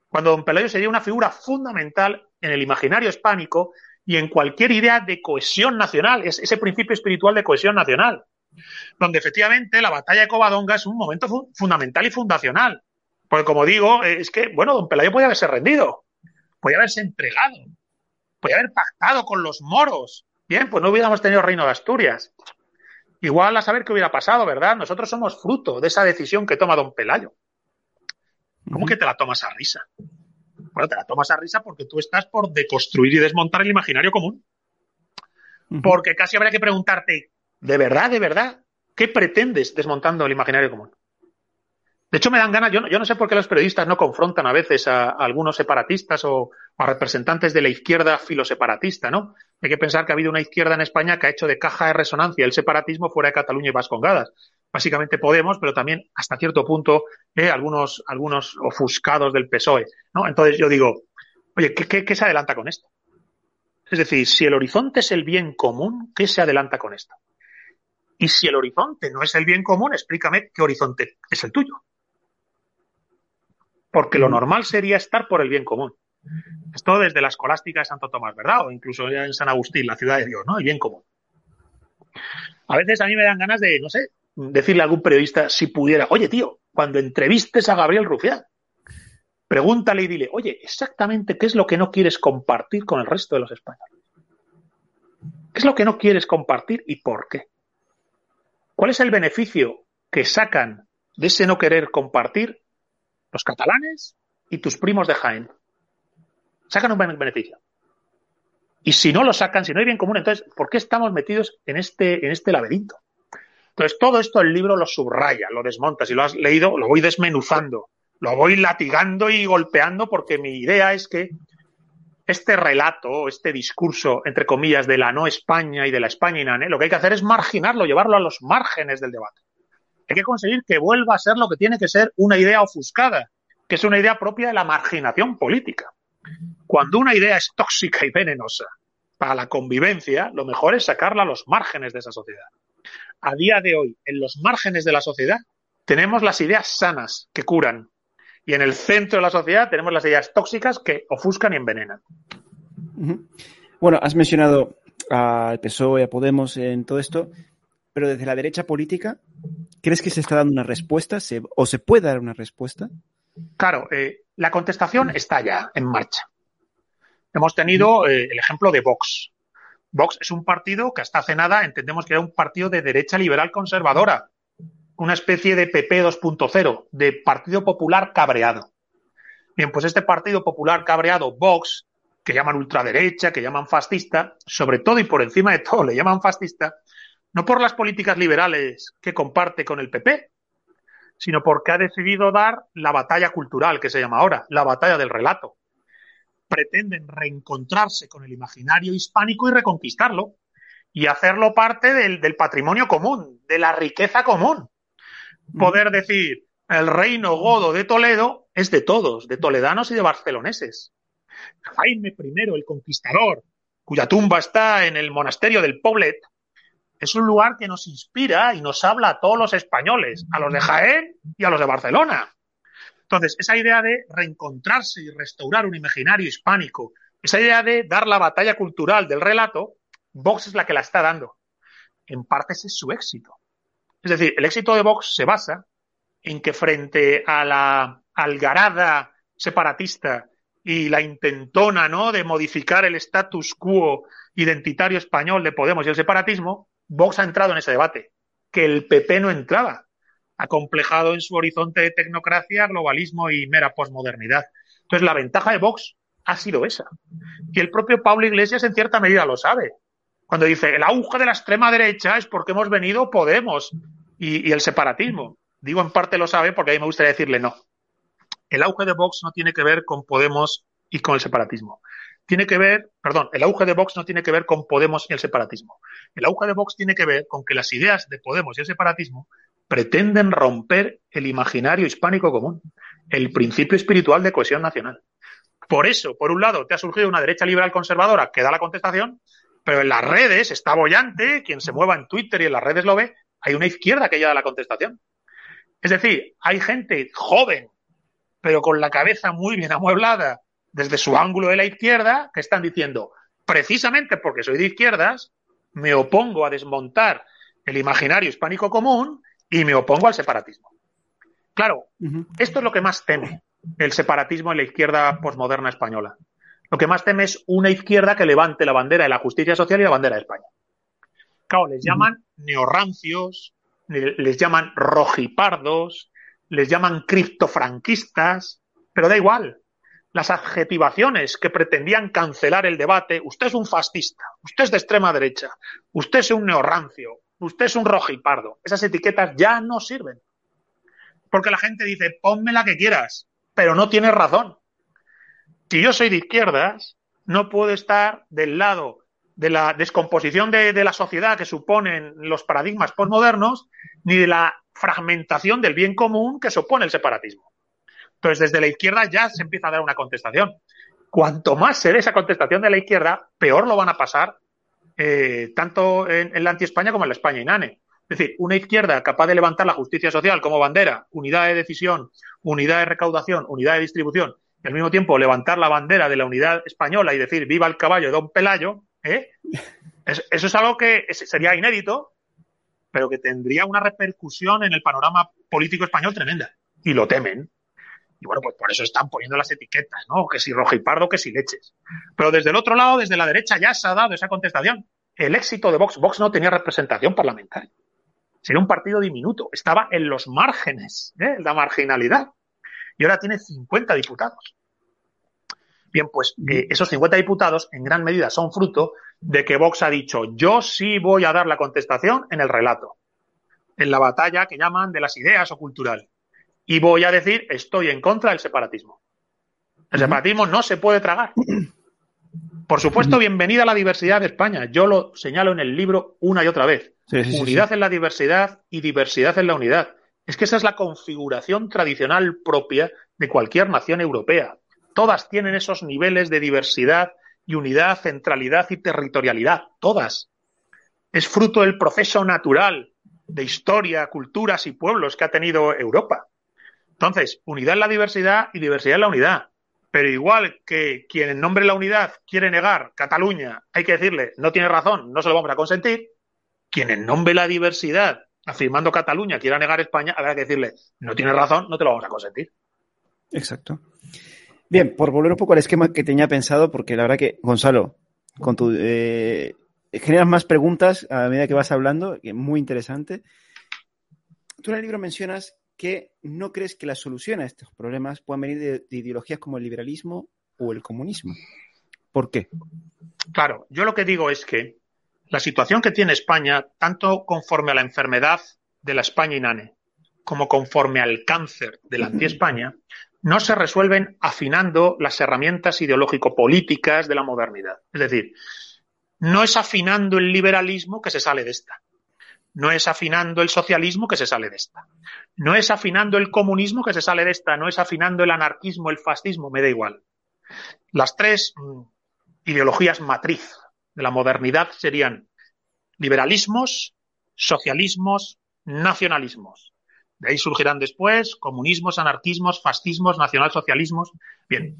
Cuando Don Pelayo sería una figura fundamental en el imaginario hispánico y en cualquier idea de cohesión nacional, es ese principio espiritual de cohesión nacional, donde efectivamente la batalla de Covadonga es un momento fu fundamental y fundacional. Porque como digo, es que, bueno, Don Pelayo podía haberse rendido, podía haberse entregado, podía haber pactado con los moros, Bien, pues no hubiéramos tenido reino de Asturias. Igual a saber qué hubiera pasado, ¿verdad? Nosotros somos fruto de esa decisión que toma don Pelayo. ¿Cómo que te la tomas a risa? Bueno, te la tomas a risa porque tú estás por deconstruir y desmontar el imaginario común. Porque casi habría que preguntarte, ¿de verdad, de verdad? ¿Qué pretendes desmontando el imaginario común? De hecho, me dan ganas, yo no, yo no sé por qué los periodistas no confrontan a veces a, a algunos separatistas o, a representantes de la izquierda filoseparatista, ¿no? Hay que pensar que ha habido una izquierda en España que ha hecho de caja de resonancia el separatismo fuera de Cataluña y Vascongadas. Básicamente Podemos, pero también hasta cierto punto eh, algunos, algunos ofuscados del PSOE, ¿no? Entonces yo digo, oye, ¿qué, qué, qué se adelanta con esto? Es decir, si el horizonte es el bien común, ¿qué se adelanta con esto? Y si el horizonte no es el bien común, explícame qué horizonte es el tuyo porque lo normal sería estar por el bien común. Esto desde la escolástica de Santo Tomás, ¿verdad? O incluso en San Agustín, la ciudad de Dios, ¿no? El bien común. A veces a mí me dan ganas de, no sé, decirle a algún periodista si pudiera, oye, tío, cuando entrevistes a Gabriel Rufián, pregúntale y dile, oye, exactamente qué es lo que no quieres compartir con el resto de los españoles. ¿Qué es lo que no quieres compartir y por qué? ¿Cuál es el beneficio que sacan de ese no querer compartir los catalanes y tus primos de Jaén. Sacan un beneficio. Y si no lo sacan, si no hay bien común, entonces, ¿por qué estamos metidos en este, en este laberinto? Entonces, todo esto el libro lo subraya, lo desmonta. Si lo has leído, lo voy desmenuzando, lo voy latigando y golpeando porque mi idea es que este relato, este discurso, entre comillas, de la no España y de la España inane, lo que hay que hacer es marginarlo, llevarlo a los márgenes del debate. Hay que conseguir que vuelva a ser lo que tiene que ser una idea ofuscada, que es una idea propia de la marginación política. Cuando una idea es tóxica y venenosa para la convivencia, lo mejor es sacarla a los márgenes de esa sociedad. A día de hoy, en los márgenes de la sociedad, tenemos las ideas sanas que curan, y en el centro de la sociedad tenemos las ideas tóxicas que ofuscan y envenenan. Bueno, has mencionado al PSOE, a Podemos en todo esto, pero desde la derecha política, ¿crees que se está dando una respuesta o se puede dar una respuesta? Claro, eh, la contestación está ya en marcha. Hemos tenido eh, el ejemplo de Vox. Vox es un partido que hasta hace nada entendemos que era un partido de derecha liberal conservadora, una especie de PP 2.0, de Partido Popular cabreado. Bien, pues este Partido Popular cabreado, Vox, que llaman ultraderecha, que llaman fascista, sobre todo y por encima de todo le llaman fascista, no por las políticas liberales que comparte con el PP, sino porque ha decidido dar la batalla cultural que se llama ahora, la batalla del relato. Pretenden reencontrarse con el imaginario hispánico y reconquistarlo y hacerlo parte del, del patrimonio común, de la riqueza común poder decir el reino godo de Toledo es de todos, de toledanos y de barceloneses. Jaime I, el conquistador, cuya tumba está en el monasterio del Poblet, es un lugar que nos inspira y nos habla a todos los españoles, a los de Jaén y a los de Barcelona. Entonces, esa idea de reencontrarse y restaurar un imaginario hispánico, esa idea de dar la batalla cultural del relato, Vox es la que la está dando. En parte ese es su éxito. Es decir, el éxito de Vox se basa en que frente a la algarada separatista y la intentona ¿no? de modificar el status quo identitario español de Podemos y el separatismo, Vox ha entrado en ese debate, que el PP no entraba, acomplejado en su horizonte de tecnocracia, globalismo y mera posmodernidad. Entonces, la ventaja de Vox ha sido esa. Y el propio Pablo Iglesias en cierta medida lo sabe. Cuando dice el auge de la extrema derecha es porque hemos venido Podemos y, el separatismo. Digo en parte lo sabe porque a mí me gustaría decirle no. El auge de Vox no tiene que ver con Podemos y con el separatismo. Tiene que ver, perdón, el auge de Vox no tiene que ver con Podemos y el separatismo. El auge de Vox tiene que ver con que las ideas de Podemos y el separatismo pretenden romper el imaginario hispánico común, el principio espiritual de cohesión nacional. Por eso, por un lado, te ha surgido una derecha liberal conservadora que da la contestación, pero en las redes está bollante, quien se mueva en Twitter y en las redes lo ve, hay una izquierda que lleva la contestación. Es decir, hay gente joven, pero con la cabeza muy bien amueblada desde su ángulo de la izquierda, que están diciendo, precisamente porque soy de izquierdas, me opongo a desmontar el imaginario hispánico común y me opongo al separatismo. Claro, esto es lo que más teme el separatismo en la izquierda posmoderna española lo que más teme es una izquierda que levante la bandera de la justicia social y la bandera de España. Claro, les llaman neorrancios, les llaman rojipardos, les llaman criptofranquistas, pero da igual. Las adjetivaciones que pretendían cancelar el debate, usted es un fascista, usted es de extrema derecha, usted es un neorrancio, usted es un rojipardo, esas etiquetas ya no sirven. Porque la gente dice, ponme la que quieras, pero no tienes razón si yo soy de izquierdas, no puedo estar del lado de la descomposición de, la sociedad que suponen los paradigmas postmodernos, ni de la fragmentación del bien común que supone el separatismo. Entonces, desde la izquierda ya se empieza a dar una contestación. Cuanto más se dé esa contestación de la izquierda, peor lo van a pasar eh, tanto en, en la anti-España como en la España inane. Es decir, una izquierda capaz de levantar la justicia social como bandera, unidad de decisión, unidad de recaudación, unidad de distribución, y al mismo tiempo levantar la bandera de la unidad española y decir viva el caballo de Don Pelayo, ¿eh? eso es algo que sería inédito, pero que tendría una repercusión en el panorama político español tremenda. Y lo temen. Y bueno, pues por eso están poniendo las etiquetas, ¿no? Que si rojo y pardo, que si leches. Pero desde el otro lado, desde la derecha, ya se ha dado esa contestación. El éxito de Vox, Vox no tenía representación parlamentaria. Sería un partido diminuto, estaba en los márgenes, ¿eh? la marginalidad. Y ahora tiene 50 diputados. Bien, pues eh, esos 50 diputados en gran medida son fruto de que Vox ha dicho, yo sí voy a dar la contestación en el relato, en la batalla que llaman de las ideas o cultural. Y voy a decir, estoy en contra del separatismo. El separatismo no se puede tragar. [clears throat] Por supuesto, bienvenida a la diversidad de España. Yo lo señalo en el libro una y otra vez. unidad en la diversidad y diversidad en la unidad. Es que esa es la configuración tradicional propia de cualquier nación europea. Todas tienen esos niveles de diversidad y unidad, centralidad y territorialidad. Todas. Es fruto del proceso natural de historia, culturas y pueblos que ha tenido Europa. Entonces, unidad en la diversidad y diversidad en la unidad. Pero igual que quien en nombre de la unidad quiere negar Cataluña, hay que decirle, no tiene razón, no se lo vamos a consentir. Quien en nombre de la diversidad, afirmando Cataluña, quiera negar España, habrá que decirle, no tiene razón, no te lo vamos a consentir. Exacto. Bien, por volver un poco al esquema que tenía pensado, porque la verdad que, Gonzalo, con tu eh, generas más preguntas a medida que vas hablando, que es muy interesante. Tú en el libro mencionas que no crees que la solución a estos problemas puedan venir de, ideologías como el liberalismo o el comunismo. ¿Por qué? Claro, yo lo que digo es que la situación que tiene España, tanto conforme a la enfermedad de la España inane, como conforme al cáncer de la anti-España, no se resuelven afinando las herramientas ideológico-políticas de la modernidad. Es decir, no es afinando el liberalismo que se sale de esta. No es afinando el socialismo que se sale de esta. No es afinando el comunismo que se sale de esta. No es afinando el anarquismo, el fascismo, me da igual. Las tres mm, ideologías matriz de la modernidad serían liberalismos, socialismos, nacionalismos. De ahí surgirán después comunismos, anarquismos, fascismos, nacionalsocialismos. Bien,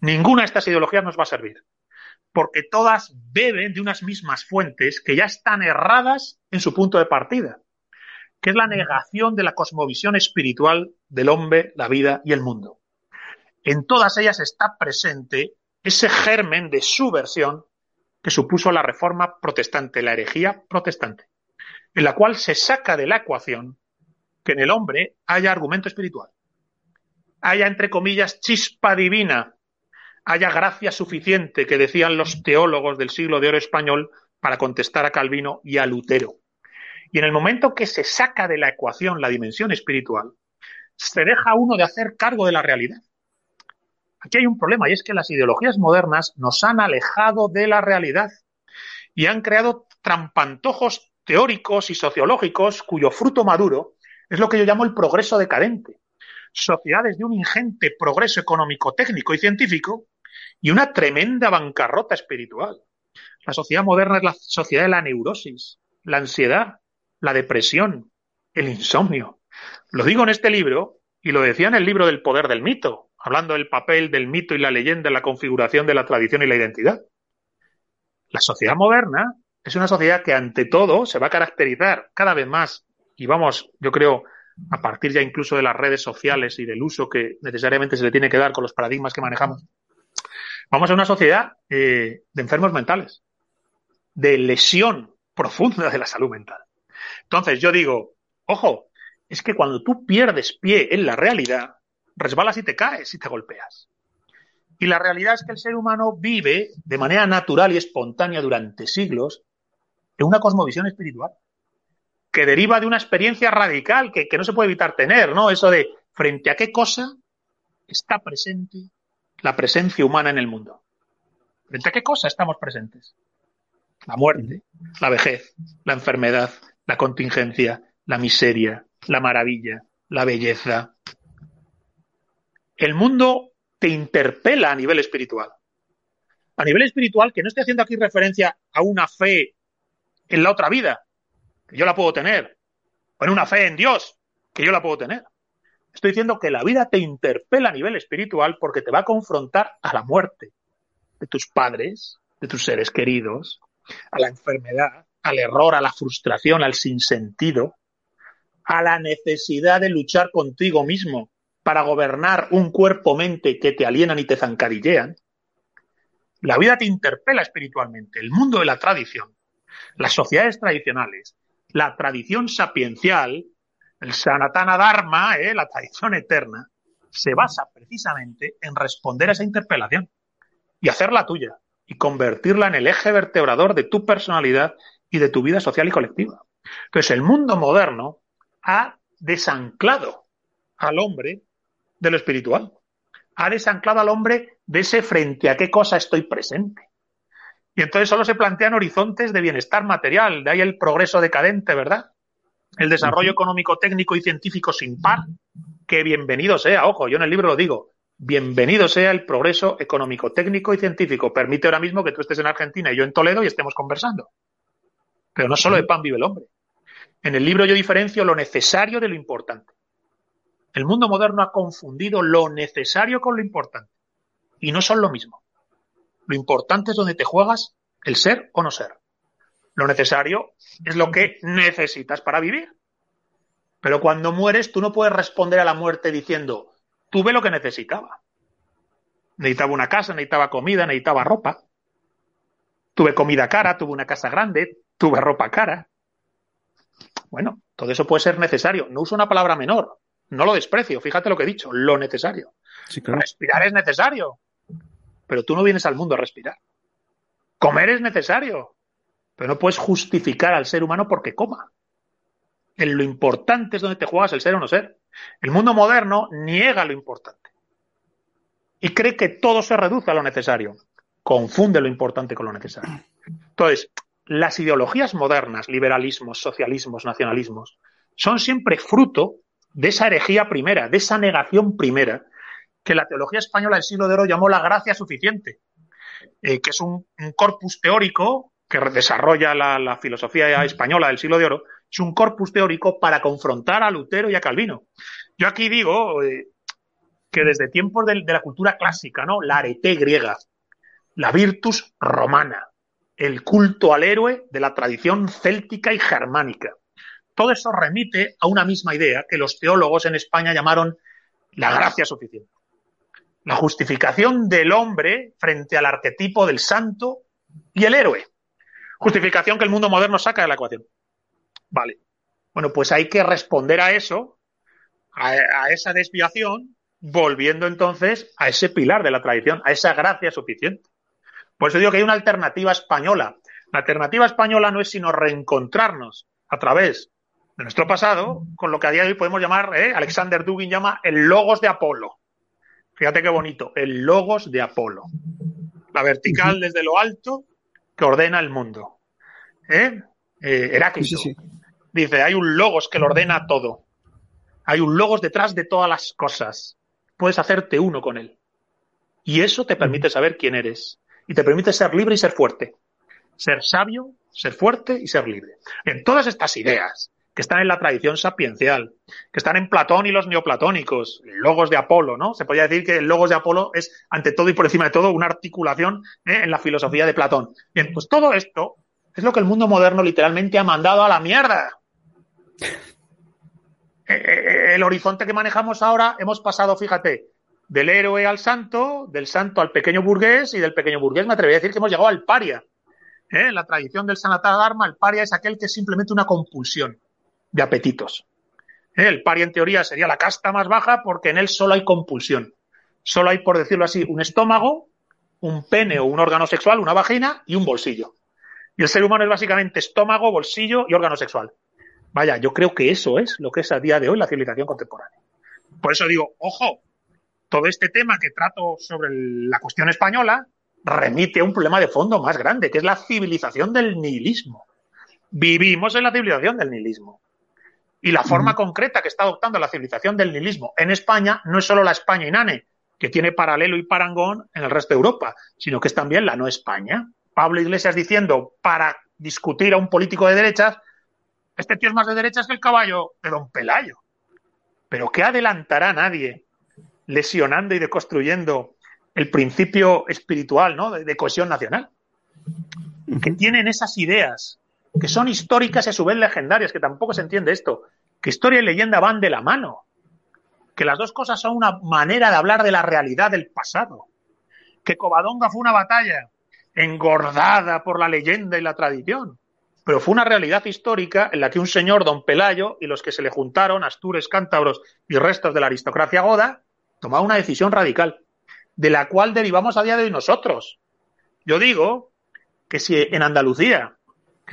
ninguna de estas ideologías nos va a servir porque todas beben de unas mismas fuentes que ya están erradas en su punto de partida, que es la negación de la cosmovisión espiritual del hombre, la vida y el mundo. En todas ellas está presente ese germen de subversión que supuso la reforma protestante, la herejía protestante, en la cual se saca de la ecuación que en el hombre haya argumento espiritual, haya, entre comillas, chispa divina haya gracia suficiente, que decían los teólogos del siglo de oro español, para contestar a Calvino y a Lutero. Y en el momento que se saca de la ecuación la dimensión espiritual, se deja uno de hacer cargo de la realidad. Aquí hay un problema y es que las ideologías modernas nos han alejado de la realidad y han creado trampantojos teóricos y sociológicos cuyo fruto maduro es lo que yo llamo el progreso decadente. Sociedades de un ingente progreso económico, técnico y científico y una tremenda bancarrota espiritual. La sociedad moderna es la sociedad de la neurosis, la ansiedad, la depresión, el insomnio. Lo digo en este libro y lo decía en el libro del poder del mito, hablando del papel del mito y la leyenda en la configuración de la tradición y la identidad. La sociedad moderna es una sociedad que ante todo se va a caracterizar cada vez más y vamos, yo creo, a partir ya incluso de las redes sociales y del uso que necesariamente se le tiene que dar con los paradigmas que manejamos, Vamos a una sociedad eh, de enfermos mentales, de lesión profunda de la salud mental. Entonces yo digo, ojo, es que cuando tú pierdes pie en la realidad, resbalas y te caes y te golpeas. Y la realidad es que el ser humano vive de manera natural y espontánea durante siglos en una cosmovisión espiritual que deriva de una experiencia radical que, que no se puede evitar tener, ¿no? Eso de frente a qué cosa está presente la presencia humana en el mundo. ¿Frente a qué cosa estamos presentes? La muerte, la vejez, la enfermedad, la contingencia, la miseria, la maravilla, la belleza. El mundo te interpela a nivel espiritual. A nivel espiritual, que no estoy haciendo aquí referencia a una fe en la otra vida, que yo la puedo tener, o en una fe en Dios, que yo la puedo tener. Estoy diciendo que la vida te interpela a nivel espiritual porque te va a confrontar a la muerte de tus padres, de tus seres queridos, a la enfermedad, al error, a la frustración, al sinsentido, a la necesidad de luchar contigo mismo para gobernar un cuerpo-mente que te alienan y te zancadillean. La vida te interpela espiritualmente. El mundo de la tradición, las sociedades tradicionales, la tradición sapiencial, el Sanatana Dharma, ¿eh? la tradición eterna, se basa precisamente en responder a esa interpelación y hacerla tuya y convertirla en el eje vertebrador de tu personalidad y de tu vida social y colectiva. Entonces, el mundo moderno ha desanclado al hombre de lo espiritual. Ha desanclado al hombre de ese frente a qué cosa estoy presente. Y entonces solo se plantean horizontes de bienestar material, de ahí el progreso decadente, ¿verdad? El desarrollo económico, técnico y científico sin par, que bienvenido sea, ojo, yo en el libro lo digo, bienvenido sea el progreso económico, técnico y científico. Permite ahora mismo que tú estés en Argentina y yo en Toledo y estemos conversando. Pero no solo de pan vive el hombre. En el libro yo diferencio lo necesario de lo importante. El mundo moderno ha confundido lo necesario con lo importante. Y no son lo mismo. Lo importante es donde te juegas el ser o no ser. Lo necesario es lo que necesitas para vivir. Pero cuando mueres, tú no puedes responder a la muerte diciendo, tuve lo que necesitaba. Necesitaba una casa, necesitaba comida, necesitaba ropa. Tuve comida cara, tuve una casa grande, tuve ropa cara. Bueno, todo eso puede ser necesario. No uso una palabra menor. No lo desprecio. Fíjate lo que he dicho. Lo necesario. Respirar es necesario. Pero tú no vienes al mundo a respirar. Comer es necesario. Pero no puedes justificar al ser humano porque coma. En lo importante es donde te juegas el ser o no ser. El mundo moderno niega lo importante. Y cree que todo se reduce a lo necesario. Confunde lo importante con lo necesario. Entonces, las ideologías modernas, liberalismos, socialismos, nacionalismos, son siempre fruto de esa herejía primera, de esa negación primera, que la teología española del siglo de oro llamó la gracia suficiente, eh, que es un, corpus teórico que desarrolla la, filosofía española del siglo de oro, es un corpus teórico para confrontar a Lutero y a Calvino. Yo aquí digo eh, que desde tiempos de, la cultura clásica, ¿no? La arete griega, la virtus romana, el culto al héroe de la tradición céltica y germánica. Todo eso remite a una misma idea que los teólogos en España llamaron la gracia suficiente. La justificación del hombre frente al arquetipo del santo y el héroe. Justificación que el mundo moderno saca de la ecuación. Vale. Bueno, pues hay que responder a eso, a, a esa desviación, volviendo entonces a ese pilar de la tradición, a esa gracia suficiente. Por eso digo que hay una alternativa española. La alternativa española no es sino reencontrarnos a través de nuestro pasado con lo que a día de hoy podemos llamar, ¿eh? Alexander Dugin llama el logos de Apolo. Fíjate qué bonito, el logos de Apolo. La vertical desde lo alto que ordena el mundo. ¿Eh? eh Heráclito. Dice, hay un logos que lo ordena todo. Hay un logos detrás de todas las cosas. Puedes hacerte uno con él. Y eso te permite saber quién eres y te permite ser libre y ser fuerte. Ser sabio, ser fuerte y ser libre. En todas estas ideas que están en la tradición sapiencial, que están en Platón y los neoplatónicos, logos de Apolo, ¿no? Se podría decir que el logos de Apolo es, ante todo y por encima de todo, una articulación ¿eh? en la filosofía de Platón. Bien, pues todo esto es lo que el mundo moderno literalmente ha mandado a la mierda. Eh, eh, el horizonte que manejamos ahora, hemos pasado, fíjate, del héroe al santo, del santo al pequeño burgués y del pequeño burgués me atrevería a decir que hemos llegado al paria. La tradición del Sanatara Dharma, el paria es aquel que es simplemente una compulsión de apetitos. El paria en teoría sería la casta más baja porque en él solo hay compulsión. Solo hay, por decirlo así, un estómago, un pene o un órgano sexual, una vagina y un bolsillo. Y el ser humano es básicamente estómago, bolsillo y órgano sexual. Vaya, yo creo que eso es lo que es a día de hoy la civilización contemporánea. Por eso digo, ojo, todo este tema que trato sobre la cuestión española remite a un problema de fondo más grande, que es la civilización del nihilismo. Vivimos en la civilización del nihilismo. Y la forma concreta que está adoptando la civilización del nihilismo en España no es solo la España inane, que tiene paralelo y parangón en el resto de Europa, sino que es también la no España. Pablo Iglesias diciendo, para discutir a un político de derechas, este tío es más de derechas que el caballo de don Pelayo. Pero ¿qué adelantará nadie lesionando y deconstruyendo el principio espiritual ¿no? de, cohesión nacional. Que tienen esas ideas, que son históricas y a su vez legendarias, que tampoco se entiende esto, que historia y leyenda van de la mano, que las dos cosas son una manera de hablar de la realidad del pasado, que Covadonga fue una batalla engordada por la leyenda y la tradición, pero fue una realidad histórica en la que un señor, don Pelayo, y los que se le juntaron, Astures, Cántabros y restos de la aristocracia goda, tomaron una decisión radical, de la cual derivamos a día de hoy nosotros. Yo digo que si en Andalucía,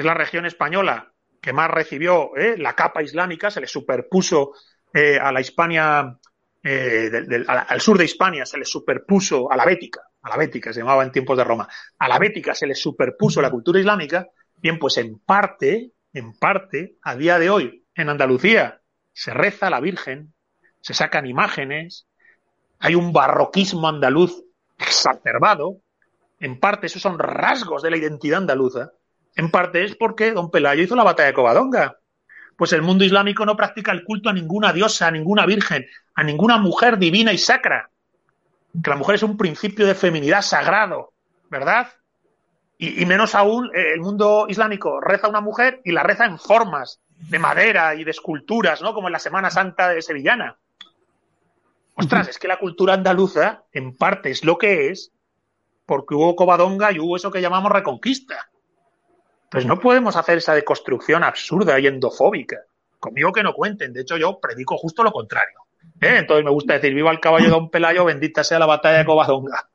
es la región española que más recibió eh, la capa islámica, se le superpuso eh, a la Hispania, eh, al sur de Hispania, se le superpuso a la Bética, a la Bética se llamaba en tiempos de Roma, a la Bética se le superpuso la cultura islámica, bien, pues en parte, en parte, a día de hoy, en Andalucía, se reza la Virgen, se sacan imágenes, hay un barroquismo andaluz exacerbado, en parte esos son rasgos de la identidad andaluza, en parte es porque don Pelayo hizo la batalla de Covadonga. Pues el mundo islámico no practica el culto a ninguna diosa, a ninguna virgen, a ninguna mujer divina y sacra. Que la mujer es un principio de feminidad sagrado, ¿verdad? Y, menos aún, eh, el mundo islámico reza a una mujer y la reza en formas de madera y de esculturas, ¿no? Como en la Semana Santa de Sevillana. Ostras, es que la cultura andaluza, en parte, es lo que es, porque hubo Covadonga y hubo eso que llamamos reconquista. Pues no podemos hacer esa deconstrucción absurda y endofóbica. Conmigo que no cuenten. De hecho, yo predico justo lo contrario. ¿Eh? Entonces me gusta decir, viva el caballo de Don Pelayo, bendita sea la batalla de Covadonga.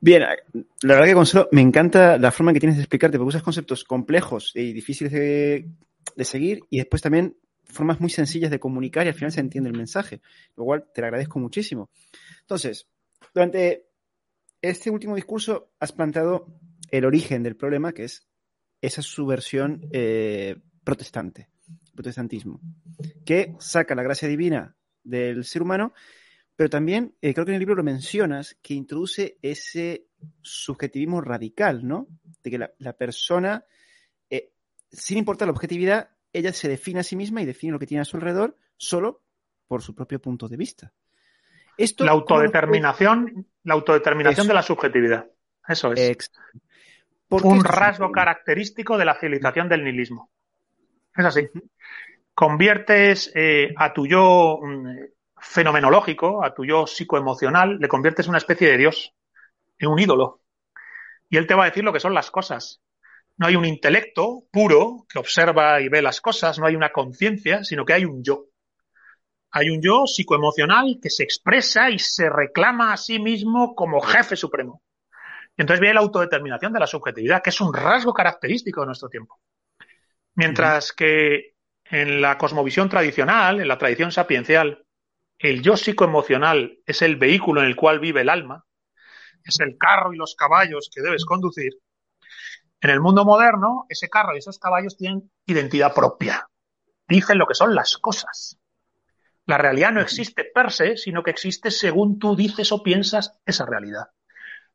Bien, la verdad que Consuelo, me encanta la forma que tienes de explicarte, porque usas conceptos complejos y difíciles de, de seguir y después también formas muy sencillas de comunicar y al final se entiende el mensaje, lo cual te lo agradezco muchísimo. Entonces, durante este último discurso has planteado el origen del problema, que es esa subversión eh, protestante, protestantismo, que saca la gracia divina del ser humano, pero también eh, creo que en el libro lo mencionas, que introduce ese subjetivismo radical, ¿no? De que la, persona, eh, sin importar la objetividad, ella se define a sí misma y define lo que tiene a su alrededor solo por su propio punto de vista. Esto, la autodeterminación, la autodeterminación de la subjetividad. Eso es. Un rasgo característico de la civilización del nihilismo. Es así. Conviertes eh, a tu yo mm, fenomenológico, a tu yo psicoemocional, le conviertes en una especie de Dios, en un ídolo. Y él te va a decir lo que son las cosas. No hay un intelecto puro que observa y ve las cosas, no hay una conciencia, sino que hay un yo. Hay un yo psicoemocional que se expresa y se reclama a sí mismo como jefe supremo. Entonces viene la autodeterminación de la subjetividad, que es un rasgo característico de nuestro tiempo. Mientras que en la cosmovisión tradicional, en la tradición sapiencial, el yo psicoemocional es el vehículo en el cual vive el alma, es el carro y los caballos que debes conducir. En el mundo moderno, ese carro y esos caballos tienen identidad propia. Dicen lo que son las cosas. La realidad no existe per se, sino que existe según tú dices o piensas esa realidad.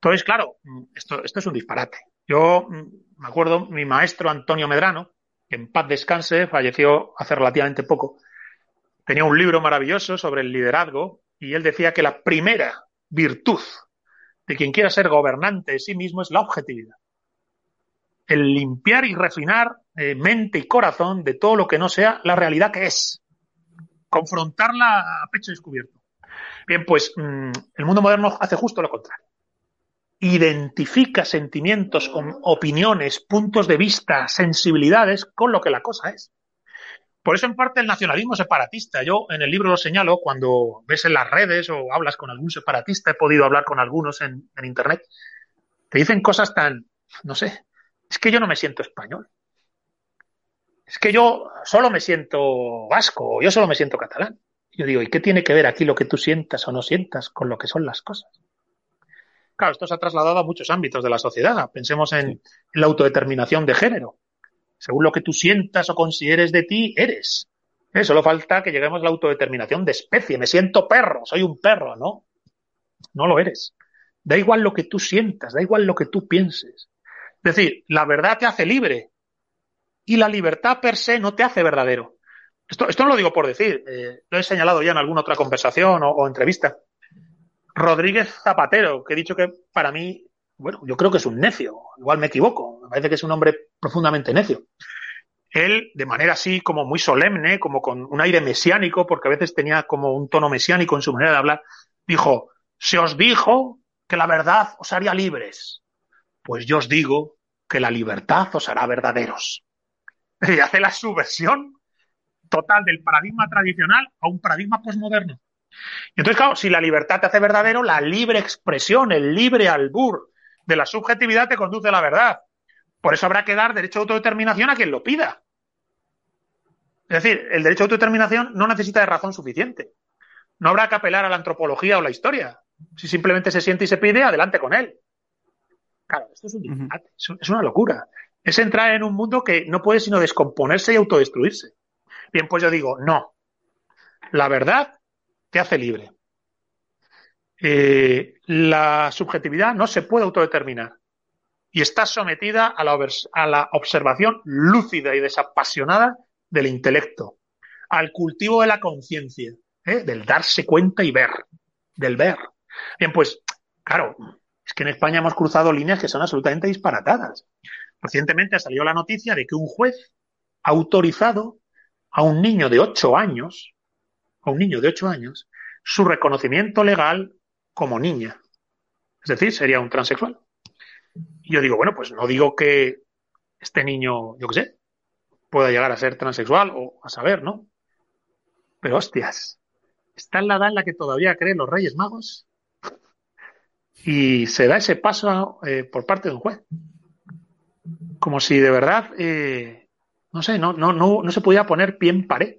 Entonces, claro, esto, es un disparate. Yo me acuerdo, mi maestro Antonio Medrano, que en paz descanse, falleció hace relativamente poco, tenía un libro maravilloso sobre el liderazgo y él decía que la primera virtud de quien quiera ser gobernante de sí mismo es la objetividad. El limpiar y refinar eh, mente y corazón de todo lo que no sea la realidad que es confrontarla a pecho descubierto. Bien, pues mm, el mundo moderno hace justo lo contrario. Identifica sentimientos con opiniones, puntos de vista, sensibilidades con lo que la cosa es. Por eso, en parte, el nacionalismo separatista. Yo en el libro lo señalo cuando ves en las redes o hablas con algún separatista, he podido hablar con algunos en, en Internet, te dicen cosas tan, no sé, es que yo no me siento español es que yo solo me siento vasco, yo solo me siento catalán. Yo digo, ¿y qué tiene que ver aquí lo que tú sientas o no sientas con lo que son las cosas? Claro, esto se ha trasladado a muchos ámbitos de la sociedad. Pensemos en, la autodeterminación de género. Según lo que tú sientas o consideres de ti, eres. ¿Eh? Solo falta que lleguemos a la autodeterminación de especie. Me siento perro, soy un perro, ¿no? No lo eres. Da igual lo que tú sientas, da igual lo que tú pienses. Es decir, la verdad te hace libre, y la libertad per se no te hace verdadero. Esto, esto no lo digo por decir, eh, lo he señalado ya en alguna otra conversación o, entrevista. Rodríguez Zapatero, que he dicho que para mí, bueno, yo creo que es un necio, igual me equivoco, me parece que es un hombre profundamente necio. Él, de manera así como muy solemne, como con un aire mesiánico, porque a veces tenía como un tono mesiánico en su manera de hablar, dijo, se os dijo que la verdad os haría libres. Pues yo os digo que la libertad os hará verdaderos. [laughs] Y hace la subversión total del paradigma tradicional a un paradigma posmoderno. Entonces, claro, si la libertad te hace verdadero, la libre expresión, el libre albur de la subjetividad te conduce a la verdad. Por eso habrá que dar derecho a autodeterminación a quien lo pida. Es decir, el derecho a autodeterminación no necesita de razón suficiente. No habrá que apelar a la antropología o la historia. Si simplemente se siente y se pide, adelante con él. Claro, esto es un es una locura. Es entrar en un mundo que no puede sino descomponerse y autodestruirse. Bien, pues yo digo, no. La verdad te hace libre. Eh, la subjetividad no se puede autodeterminar y está sometida a la, observación lúcida y desapasionada del intelecto, al cultivo de la conciencia, ¿eh? del darse cuenta y ver, del ver. Bien, pues, claro, es que en España hemos cruzado líneas que son absolutamente disparatadas. Recientemente ha salido la noticia de que un juez ha autorizado a un niño de ocho años, a un niño de ocho años, su reconocimiento legal como niña. Es decir, sería un transexual. Y yo digo, bueno, pues no digo que este niño, yo qué sé, pueda llegar a ser transexual o a saber, ¿no? Pero hostias, está en la edad en la que todavía creen los Reyes Magos y se da ese paso eh, por parte de un juez. Como si de verdad eh, no sé, no, no, no, no se podía poner pie en pared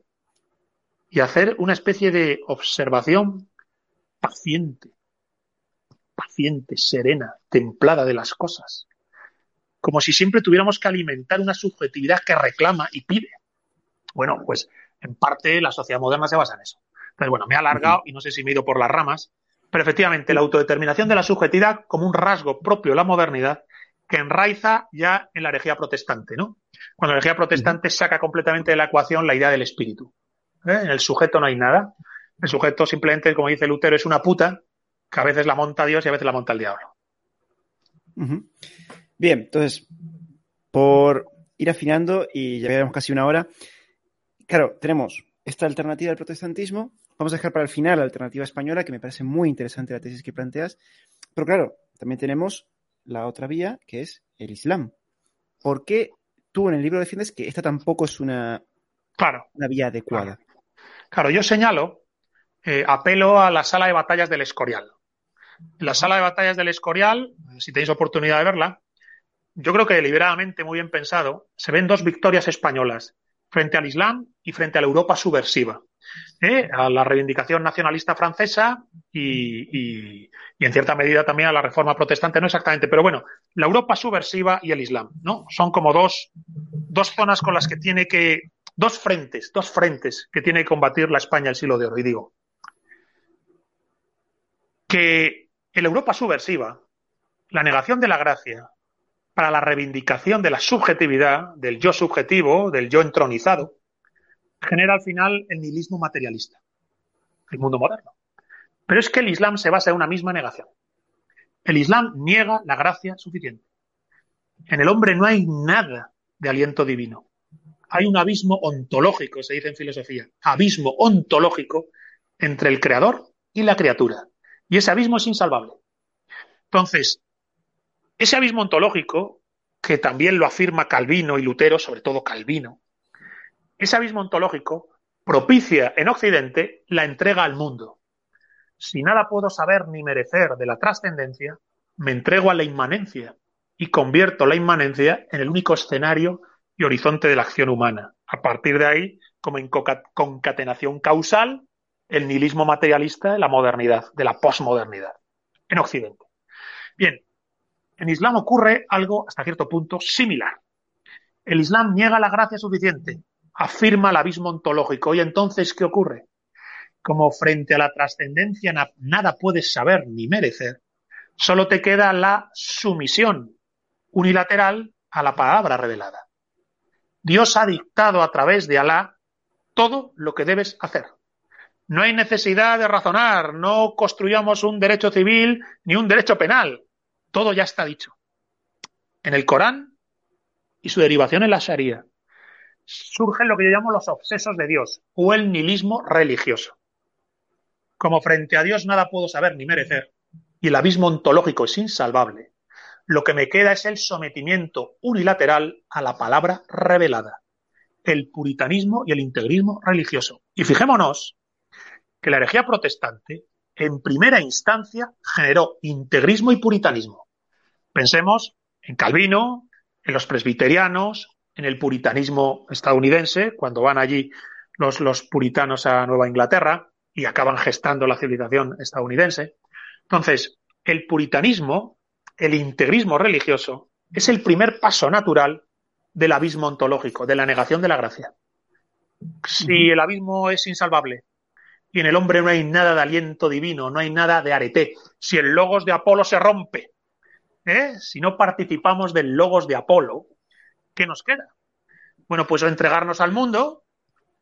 y hacer una especie de observación paciente, paciente, serena, templada de las cosas. Como si siempre tuviéramos que alimentar una subjetividad que reclama y pide. Bueno, pues en parte la sociedad moderna se basa en eso. Entonces, bueno, me he alargado y no sé si me he ido por las ramas, pero efectivamente la autodeterminación de la subjetividad como un rasgo propio de la modernidad que enraiza ya en la herejía protestante, ¿no? Cuando la energía protestante saca completamente de la ecuación la idea del espíritu. ¿Eh? En el sujeto no hay nada. El sujeto simplemente, como dice Lutero, es una puta que a veces la monta Dios y a veces la monta el diablo. Bien, entonces, por ir afinando y ya llevamos casi una hora, claro, tenemos esta alternativa del protestantismo. Vamos a dejar para el final la alternativa española, que me parece muy interesante la tesis que planteas. Pero claro, también tenemos la otra vía, que es el Islam. ¿Por qué tú en el libro defiendes que esta tampoco es una, claro, una vía adecuada. Claro, yo señalo, eh, apelo a la sala de batallas del Escorial. En la sala de batallas del Escorial, si tenéis oportunidad de verla, yo creo que deliberadamente, muy bien pensado, se ven dos victorias españolas frente al Islam y frente a la Europa subversiva. ¿eh? a la reivindicación nacionalista francesa y, en cierta medida también a la reforma protestante, no exactamente, pero bueno, la Europa subversiva y el Islam, ¿no? Son como dos, dos zonas con las que tiene que, dos frentes, dos frentes que tiene que combatir la España del siglo de oro. Y digo, que en Europa subversiva, la negación de la gracia para la reivindicación de la subjetividad, del yo subjetivo, del yo entronizado, genera al final el nihilismo materialista, el mundo moderno. Pero es que el Islam se basa en una misma negación. El Islam niega la gracia suficiente. En el hombre no hay nada de aliento divino. Hay un abismo ontológico, se dice en filosofía, abismo ontológico entre el creador y la criatura. Y ese abismo es insalvable. Entonces, ese abismo ontológico, que también lo afirma Calvino y Lutero, sobre todo Calvino, ese abismo ontológico propicia en Occidente la entrega al mundo. Si nada puedo saber ni merecer de la trascendencia, me entrego a la inmanencia y convierto la inmanencia en el único escenario y horizonte de la acción humana. A partir de ahí, como en concatenación causal, el nihilismo materialista de la modernidad, de la posmodernidad, en Occidente. Bien, en Islam ocurre algo hasta cierto punto similar. El Islam niega la gracia suficiente, afirma el abismo ontológico. ¿Y entonces qué ocurre? Como frente a la trascendencia nada puedes saber ni merecer, solo te queda la sumisión unilateral a la palabra revelada. Dios ha dictado a través de Alá todo lo que debes hacer. No hay necesidad de razonar, no construyamos un derecho civil ni un derecho penal. Todo ya está dicho. En el Corán y su derivación en la Sharia surgen lo que yo llamo los obsesos de Dios o el nihilismo religioso. Como frente a Dios nada puedo saber ni merecer y el abismo ontológico es insalvable, lo que me queda es el sometimiento unilateral a la palabra revelada, el puritanismo y el integrismo religioso. Y fijémonos que la herejía protestante, en primera instancia, generó integrismo y puritanismo. Pensemos en Calvino, en los presbiterianos, en el puritanismo estadounidense, cuando van allí los, los puritanos a Nueva Inglaterra y acaban gestando la civilización estadounidense. Entonces, el puritanismo, el integrismo religioso, es el primer paso natural del abismo ontológico, de la negación de la gracia. Si el abismo es insalvable y en el hombre no hay nada de aliento divino, no hay nada de arete, si el logos de Apolo se rompe, ¿eh? si no participamos del logos de Apolo, ¿qué nos queda? Bueno, pues entregarnos al mundo,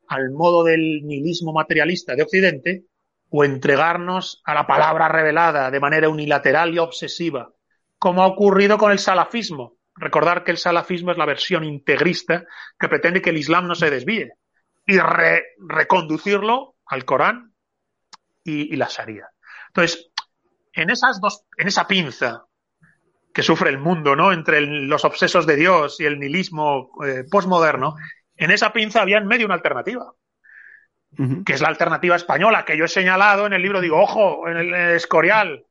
al modo del nihilismo materialista de Occidente, o entregarnos a la palabra revelada de manera unilateral y obsesiva, como ha ocurrido con el salafismo. Recordar que el salafismo es la versión integrista que pretende que el Islam no se desvíe y reconducirlo al Corán y, la Sharia. Entonces, en esas dos, en esa pinza que sufre el mundo, ¿no? Entre los obsesos de Dios y el nihilismo eh, postmoderno, en esa pinza había en medio una alternativa que es la alternativa española que yo he señalado en el libro, digo, ojo, en el, Escorial,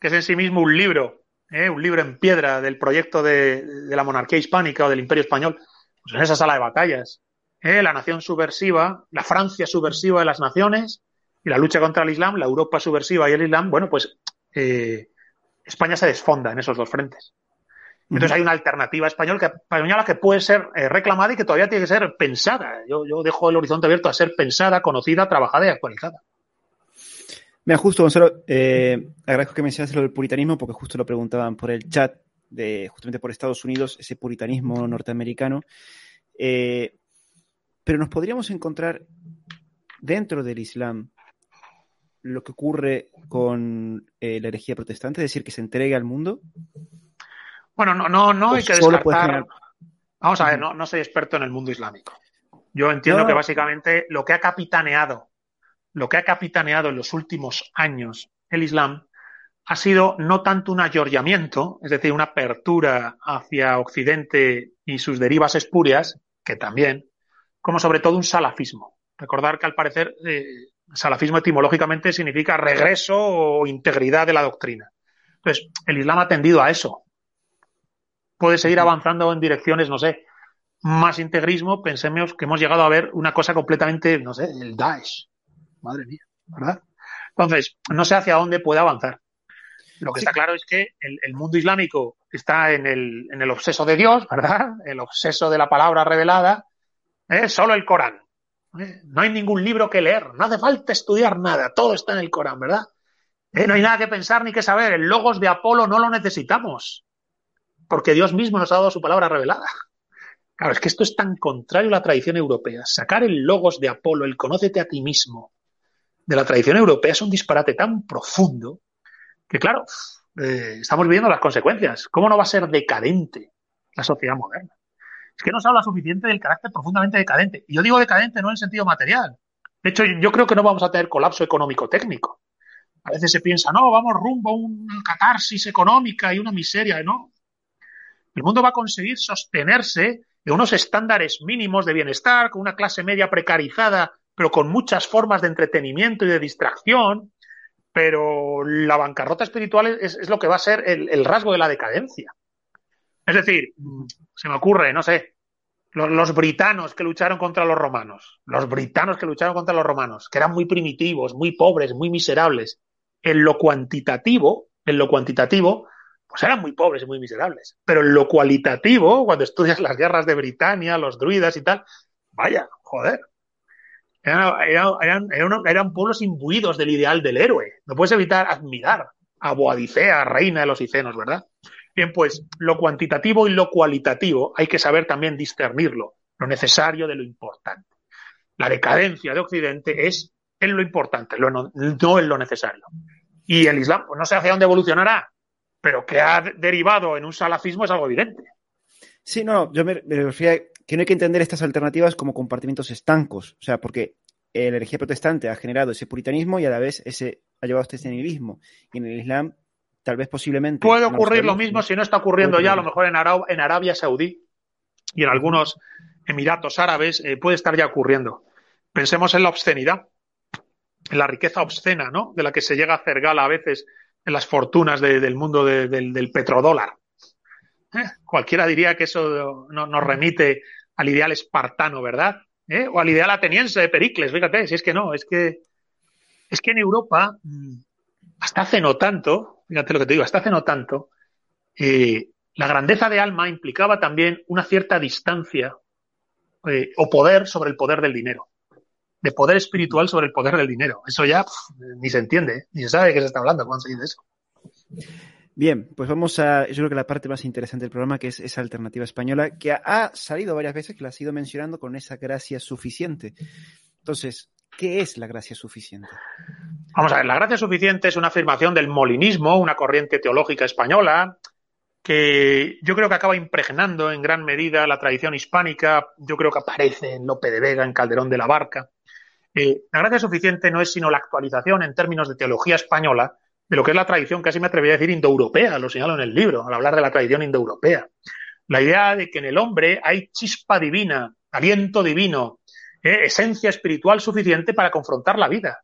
que es en sí mismo un libro, ¿eh? un libro en piedra del proyecto de, la monarquía hispánica o del imperio español, pues en esa sala de batallas, ¿eh? la nación subversiva, la Francia subversiva de las naciones y la lucha contra el Islam, la Europa subversiva y el Islam, bueno, pues eh, España se desfonda en esos dos frentes. Entonces hay una alternativa española que, española que puede ser reclamada y que todavía tiene que ser pensada. Yo, dejo el horizonte abierto a ser pensada, conocida, trabajada y actualizada. Mira, justo, Gonzalo, eh, agradezco que mencionaste lo del puritanismo porque justo lo preguntaban por el chat, de, justamente por Estados Unidos, ese puritanismo norteamericano. Eh, pero nos podríamos encontrar dentro del Islam lo que ocurre con la herejía protestante, es decir, que se entregue al mundo. Bueno, no, no, no hay que descartar. Vamos a ver, no, no soy experto en el mundo islámico. Yo entiendo que básicamente lo que ha capitaneado, lo que ha capitaneado en los últimos años el Islam ha sido no tanto un ayorllamiento, es decir, una apertura hacia Occidente y sus derivas espurias, que también, como sobre todo un salafismo. Recordar que al parecer eh, salafismo etimológicamente significa regreso o integridad de la doctrina. Entonces, el Islam ha tendido a eso, puede seguir avanzando en direcciones, no sé, más integrismo, pensemos que hemos llegado a ver una cosa completamente, no sé, el Daesh. Madre mía, ¿verdad? Entonces, no sé hacia dónde puede avanzar. Lo que está claro es que el, mundo islámico está en el, en el, obseso de Dios, ¿verdad? El obseso de la palabra revelada. ¿eh? Solo el Corán. ¿eh? No hay ningún libro que leer. No hace falta estudiar nada. Todo está en el Corán, ¿verdad? ¿Eh? No hay nada que pensar ni que saber. El logos de Apolo no lo necesitamos porque Dios mismo nos ha dado su palabra revelada. Claro, es que esto es tan contrario a la tradición europea. Sacar el logos de Apolo, el conócete a ti mismo, de la tradición europea es un disparate tan profundo que, claro, eh, estamos viendo las consecuencias. ¿Cómo no va a ser decadente la sociedad moderna? Es que no se habla suficiente del carácter profundamente decadente. Y yo digo decadente no en el sentido material. De hecho, yo creo que no vamos a tener colapso económico-técnico. A veces se piensa, no, vamos rumbo a una catarsis económica y una miseria. No, el mundo va a conseguir sostenerse en unos estándares mínimos de bienestar, con una clase media precarizada, pero con muchas formas de entretenimiento y de distracción. Pero la bancarrota espiritual es, lo que va a ser el, rasgo de la decadencia. Es decir, se me ocurre, no sé, los, los, britanos que lucharon contra los romanos, los britanos que lucharon contra los romanos, que eran muy primitivos, muy pobres, muy miserables, en lo cuantitativo, en lo cuantitativo, pues eran muy pobres y muy miserables. Pero en lo cualitativo, cuando estudias las guerras de Britania, los druidas y tal, vaya, joder. Eran, pueblos imbuidos del ideal del héroe. No puedes evitar admirar a Boadicea, reina de los icenos, ¿verdad? Bien, pues lo cuantitativo y lo cualitativo hay que saber también discernirlo, lo necesario de lo importante. La decadencia de Occidente es en lo importante, no, en lo necesario. Y el Islam, pues no sé hacia dónde evolucionará, pero que ha derivado en un salafismo es algo evidente. Sí, no, yo me, refería que no hay que entender estas alternativas como compartimentos estancos, o sea, porque la herejía protestante ha generado ese puritanismo y a la vez ese ha llevado a este nihilismo. Y en el Islam tal vez posiblemente. Puede ocurrir lo mismo si no está ocurriendo ya, a lo mejor en, en Arabia Saudí y en algunos Emiratos Árabes eh, puede estar ya ocurriendo. Pensemos en la obscenidad, en la riqueza obscena, ¿no? De la que se llega a hacer gala a veces en las fortunas del mundo del, petrodólar. ¿Eh? Cualquiera diría que eso nos remite al ideal espartano, ¿verdad? ¿Eh? O al ideal ateniense de Pericles, fíjate, si es que no, es que es que en Europa, mm, hasta hace no tanto, fíjate lo que te digo, hasta hace no tanto, eh, la grandeza de alma implicaba también una cierta distancia o poder sobre el poder del dinero. De poder espiritual sobre el poder del dinero. Eso ya ni se entiende, ni se sabe de qué se está hablando cuando se dice eso. Bien, pues vamos a, yo creo que la parte más interesante del programa, que es esa alternativa española, que ha salido varias veces, que la has ido mencionando con esa gracia suficiente. Entonces, ¿qué es la gracia suficiente? Vamos a ver, la gracia suficiente es una afirmación del molinismo, una corriente teológica española, que yo creo que acaba impregnando en gran medida la tradición hispánica, yo creo que aparece en Lope de Vega, en Calderón de la Barca. Eh, la gracia suficiente no es sino la actualización en términos de teología española de lo que es la tradición, casi me atrevería a decir indoeuropea, lo señalo en el libro, al hablar de la tradición indoeuropea. La idea de que en el hombre hay chispa divina, aliento divino, eh, esencia espiritual suficiente para confrontar la vida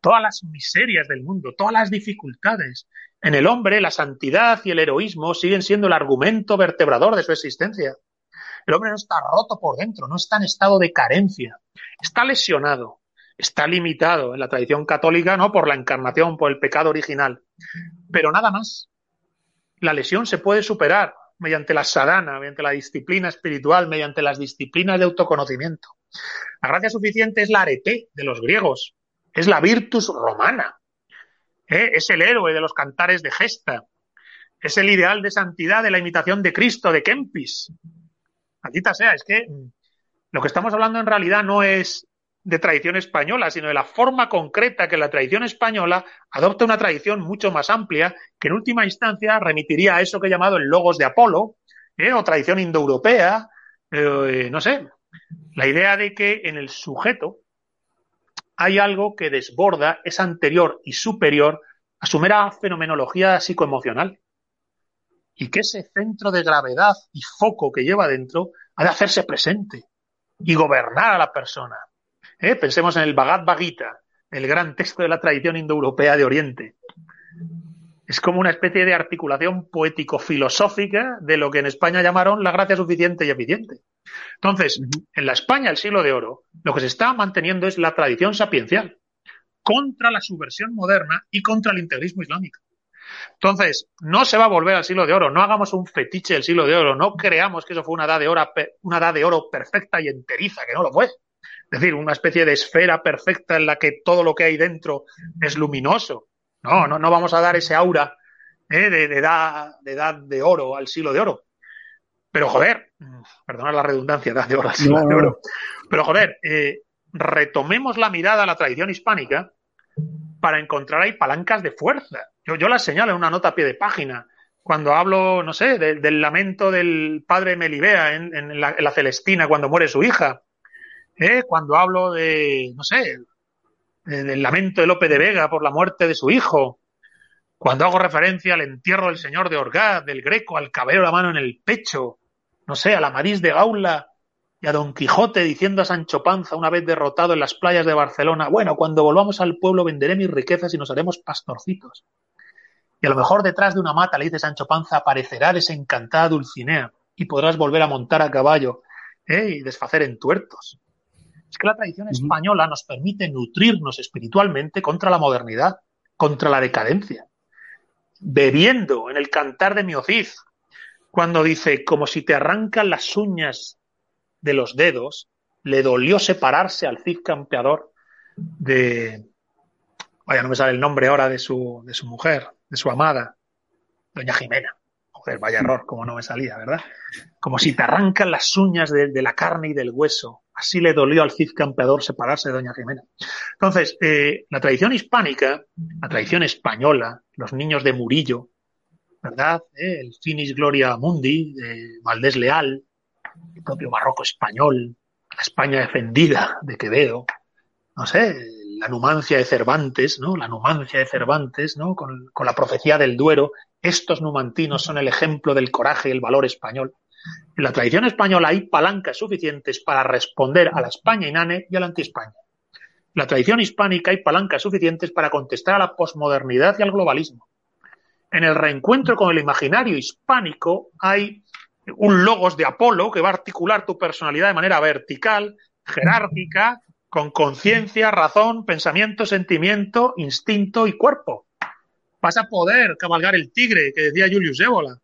todas las miserias del mundo, todas las dificultades. En el hombre, la santidad y el heroísmo siguen siendo el argumento vertebrador de su existencia. El hombre no está roto por dentro, no está en estado de carencia, está lesionado, está limitado en la tradición católica, no por la encarnación, por el pecado original, pero nada más. La lesión se puede superar mediante la sadhana, mediante la disciplina espiritual, mediante las disciplinas de autoconocimiento. La gracia suficiente es la arete de los griegos, es la virtus romana, ¿eh? es el héroe de los cantares de gesta, es el ideal de santidad de la imitación de Cristo, de Kempis. Maldita sea, es que lo que estamos hablando en realidad no es de tradición española, sino de la forma concreta que la tradición española adopta una tradición mucho más amplia, que en última instancia remitiría a eso que he llamado el logos de Apolo, ¿eh? o tradición indoeuropea, eh, no sé, la idea de que en el sujeto hay algo que desborda, es anterior y superior a su mera fenomenología psicoemocional. Y que ese centro de gravedad y foco que lleva dentro ha de hacerse presente y gobernar a la persona. ¿Eh? Pensemos en el Bhagavad Gita, el gran texto de la tradición indoeuropea de Oriente. Es como una especie de articulación poético-filosófica de lo que en España llamaron la gracia suficiente y eficiente. Entonces, en la España del siglo de oro, lo que se está manteniendo es la tradición sapiencial contra la subversión moderna y contra el integrismo islámico. Entonces, no se va a volver al siglo de oro, no hagamos un fetiche del siglo de oro, no creamos que eso fue una edad de oro, una edad de oro perfecta y enteriza, que no lo fue. Es decir, una especie de esfera perfecta en la que todo lo que hay dentro es luminoso. No, no, no vamos a dar ese aura ¿eh? de, edad, de edad de oro al siglo de oro. Pero joder, perdonad la redundancia, de oro oro. Pero joder, eh, retomemos la mirada a la tradición hispánica para encontrar ahí palancas de fuerza. Yo, yo las señalo en una nota a pie de página. Cuando hablo, no sé, del lamento del padre Melibea en, la, Celestina cuando muere su hija. ¿Eh? Cuando hablo de, no sé, del lamento de Lope de Vega por la muerte de su hijo. Cuando hago referencia al entierro del señor de Orgaz, del Greco, al cabello la mano en el pecho, no sé, a la Marís de Gaula y a Don Quijote diciendo a Sancho Panza una vez derrotado en las playas de Barcelona, bueno, cuando volvamos al pueblo venderé mis riquezas y nos haremos pastorcitos. Y a lo mejor detrás de una mata, le dice Sancho Panza, aparecerá desencantada Dulcinea y podrás volver a montar a caballo ¿eh? y desfacer en tuertos. Es que la tradición española nos permite nutrirnos espiritualmente contra la modernidad, contra la decadencia. Bebiendo en el cantar de Miociz, cuando dice, como si te arrancan las uñas de los dedos, le dolió separarse al Cid campeador de, vaya, no me sale el nombre ahora de su, de su mujer, de su amada, doña Jimena. Joder, vaya error, como no me salía, ¿verdad? Como si te arrancan las uñas de, la carne y del hueso. Así le dolió al Cid campeador separarse de doña Jimena. Entonces, eh, la tradición hispánica, la tradición española, los niños de Murillo, ¿verdad? Eh, el Finis Gloria Mundi de Valdés Leal, el propio barroco español, la España defendida de Quevedo, no sé, la numancia de Cervantes, ¿no? La numancia de Cervantes, ¿no? Con, la profecía del Duero. Estos numantinos son el ejemplo del coraje y el valor español. En la tradición española hay palancas suficientes para responder a la España inane y a la anti-España. En la tradición hispánica hay palancas suficientes para contestar a la posmodernidad y al globalismo. En el reencuentro con el imaginario hispánico hay un logos de Apolo que va a articular tu personalidad de manera vertical, jerárquica, con conciencia, razón, pensamiento, sentimiento, instinto y cuerpo. Vas a poder cabalgar el tigre que decía Julius Ébola.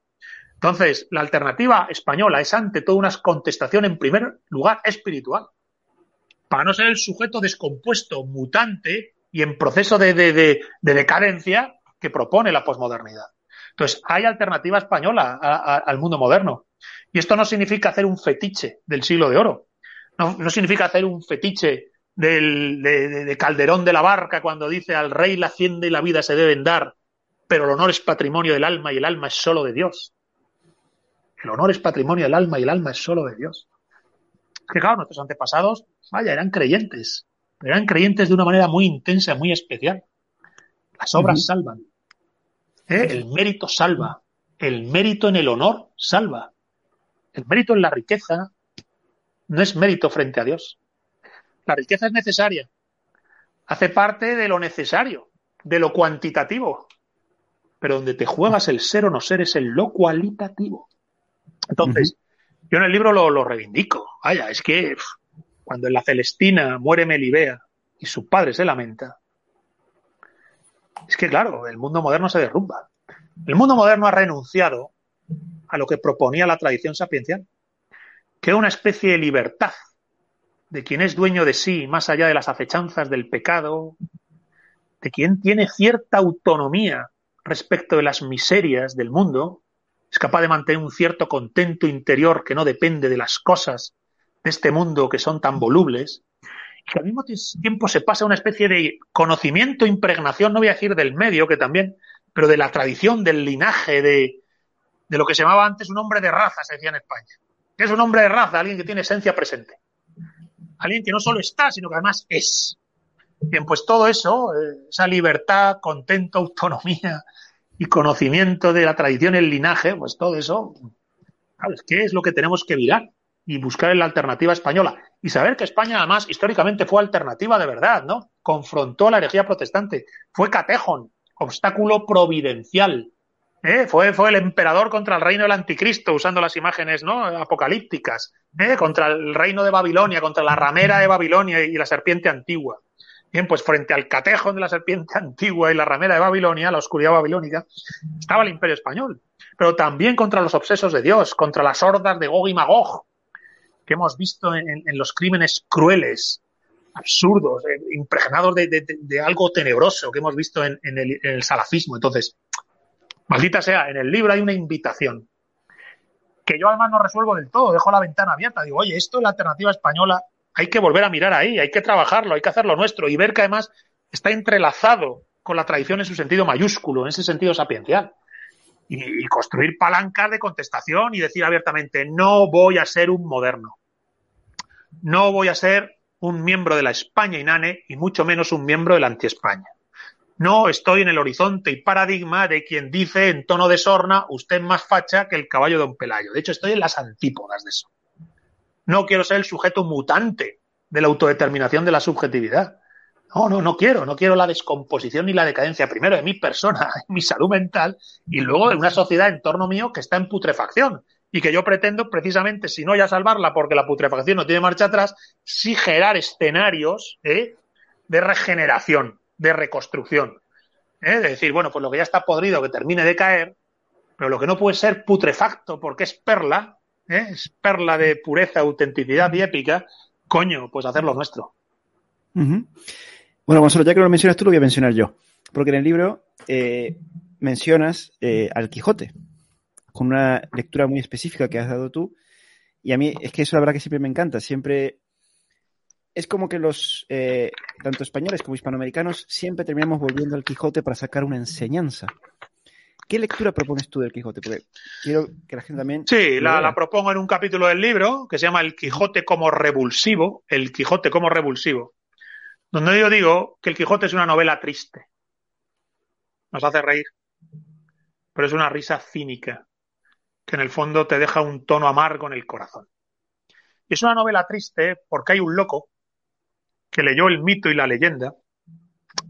Entonces, la alternativa española es ante todo una contestación en primer lugar espiritual. Para no ser el sujeto descompuesto, mutante y en proceso de, de, de, de decadencia que propone la posmodernidad. Entonces, hay alternativa española al mundo moderno. Y esto no significa hacer un fetiche del siglo de oro. No, no significa hacer un fetiche del, de, de, Calderón de la Barca cuando dice al rey la hacienda y la vida se deben dar, pero el honor es patrimonio del alma y el alma es solo de Dios. El honor es patrimonio del alma y el alma es solo de Dios. Claro, nuestros antepasados, vaya, eran creyentes. Eran creyentes de una manera muy intensa, muy especial. Las obras uh -huh. salvan. ¿Eh? El mérito salva. El mérito en el honor salva. El mérito en la riqueza no es mérito frente a Dios. La riqueza es necesaria. Hace parte de lo necesario, de lo cuantitativo. Pero donde te juegas el ser o no ser es en lo cualitativo. Entonces, uh -huh. yo en el libro lo, lo, reivindico. Vaya, es que cuando en la Celestina muere Melibea y su padre se lamenta, es que claro, el mundo moderno se derrumba. El mundo moderno ha renunciado a lo que proponía la tradición sapiencial, que era una especie de libertad de quien es dueño de sí más allá de las acechanzas del pecado, de quien tiene cierta autonomía respecto de las miserias del mundo, es capaz de mantener un cierto contento interior que no depende de las cosas de este mundo que son tan volubles, y que al mismo tiempo se pasa una especie de conocimiento, impregnación, no voy a decir del medio, que también, pero de la tradición, del linaje, de, lo que se llamaba antes un hombre de raza, se decía en España. ¿Qué es un hombre de raza? Alguien que tiene esencia presente. Alguien que no solo está, sino que además es. Bien, pues todo eso, eh, esa libertad, contento, autonomía, y conocimiento de la tradición, el linaje, pues todo eso, ¿sabes? ¿Qué es lo que tenemos que mirar? Y buscar en la alternativa española. Y saber que España, además, históricamente fue alternativa de verdad, ¿no? Confrontó la herejía protestante. Fue catejón, obstáculo providencial. ¿eh? Fue, fue el emperador contra el reino del anticristo, usando las imágenes ¿no? apocalípticas. ¿eh? Contra el reino de Babilonia, contra la ramera de Babilonia y la serpiente antigua. Bien, pues frente al catejón de la serpiente [laughs] antigua y la ramera de Babilonia, la oscuridad babilónica, estaba el imperio español. Pero también contra los obsesos de Dios, contra las hordas de Gog y Magog, que hemos visto en, los crímenes crueles, absurdos, eh, impregnados de, algo tenebroso que hemos visto en, el, en el salafismo. Entonces, maldita sea, en el libro hay una invitación que yo además no resuelvo del todo, dejo la ventana abierta, digo, oye, esto es la alternativa española hay que volver a mirar ahí, hay que trabajarlo, hay que hacerlo nuestro y ver que además está entrelazado con la tradición en su sentido mayúsculo, en ese sentido sapiencial. Y, construir palancas de contestación y decir abiertamente, no voy a ser un moderno. No voy a ser un miembro de la España inane y mucho menos un miembro de la anti-España. No estoy en el horizonte y paradigma de quien dice en tono de sorna, usted es más facha que el caballo de un Pelayo. De hecho, estoy en las antípodas de eso. No quiero ser el sujeto mutante de la autodeterminación de la subjetividad. No, no, no quiero. No quiero la descomposición ni la decadencia, primero de mi persona, [laughs] mi salud mental, y luego de una sociedad en torno mío que está en putrefacción. Y que yo pretendo, precisamente, si no ya salvarla porque la putrefacción no tiene marcha atrás, sí generar escenarios ¿eh? de regeneración, de reconstrucción. ¿eh? De decir, bueno, pues lo que ya está podrido, que termine de caer, pero lo que no puede ser putrefacto porque es perla, ¿eh? es perla de pureza, autenticidad y épica, coño, pues hacerlo nuestro. Uh -huh. Bueno, Gonzalo, ya que lo mencionas tú, lo voy a mencionar yo. Porque en el libro eh, mencionas eh, al Quijote, con una lectura muy específica que has dado tú. Y a mí es que eso la verdad que siempre me encanta. Siempre es como que los, eh, tanto españoles como hispanoamericanos, siempre terminamos volviendo al Quijote para sacar una enseñanza. ¿Qué lectura propones tú del Quijote? Porque quiero que la gente también... Sí, la, la, propongo en un capítulo del libro que se llama El Quijote como revulsivo, El Quijote como revulsivo, Donde yo digo que el Quijote es una novela triste. Nos hace reír. Pero es una risa cínica, que en el fondo te deja un tono amargo en el corazón. Y es una novela triste porque hay un loco que leyó el mito y la leyenda,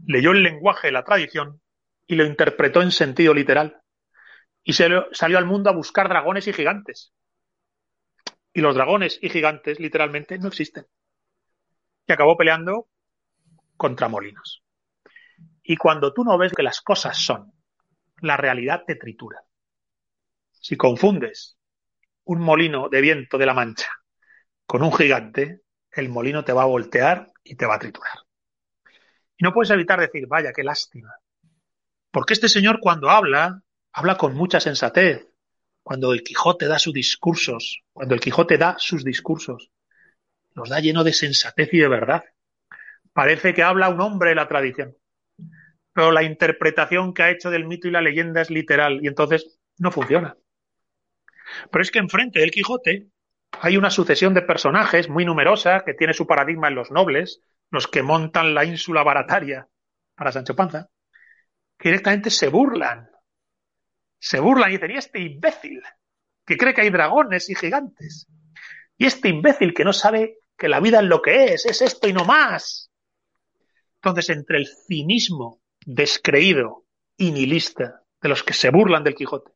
leyó el lenguaje y la tradición y lo interpretó en sentido literal. Y se salió al mundo a buscar dragones y gigantes. Y los dragones y gigantes literalmente no existen. Y acabó peleando contra molinos. Y cuando tú no ves que las cosas son, la realidad te tritura. Si confundes un molino de viento de la Mancha con un gigante, el molino te va a voltear y te va a triturar. Y no puedes evitar decir, vaya, qué lástima. Porque este señor cuando habla, habla con mucha sensatez. Cuando el Quijote da sus discursos, cuando el Quijote da sus discursos, los da lleno de sensatez y de verdad. Parece que habla un hombre de la tradición. Pero la interpretación que ha hecho del mito y la leyenda es literal y entonces no funciona. Pero es que enfrente del Quijote hay una sucesión de personajes muy numerosa que tiene su paradigma en los nobles, los que montan la ínsula barataria para Sancho Panza, que directamente se burlan. Se burlan y dicen, ¿y este imbécil que cree que hay dragones y gigantes? Y este imbécil que no sabe que la vida es lo que es, es esto y no más. Entonces, entre el cinismo descreído y nihilista de los que se burlan del Quijote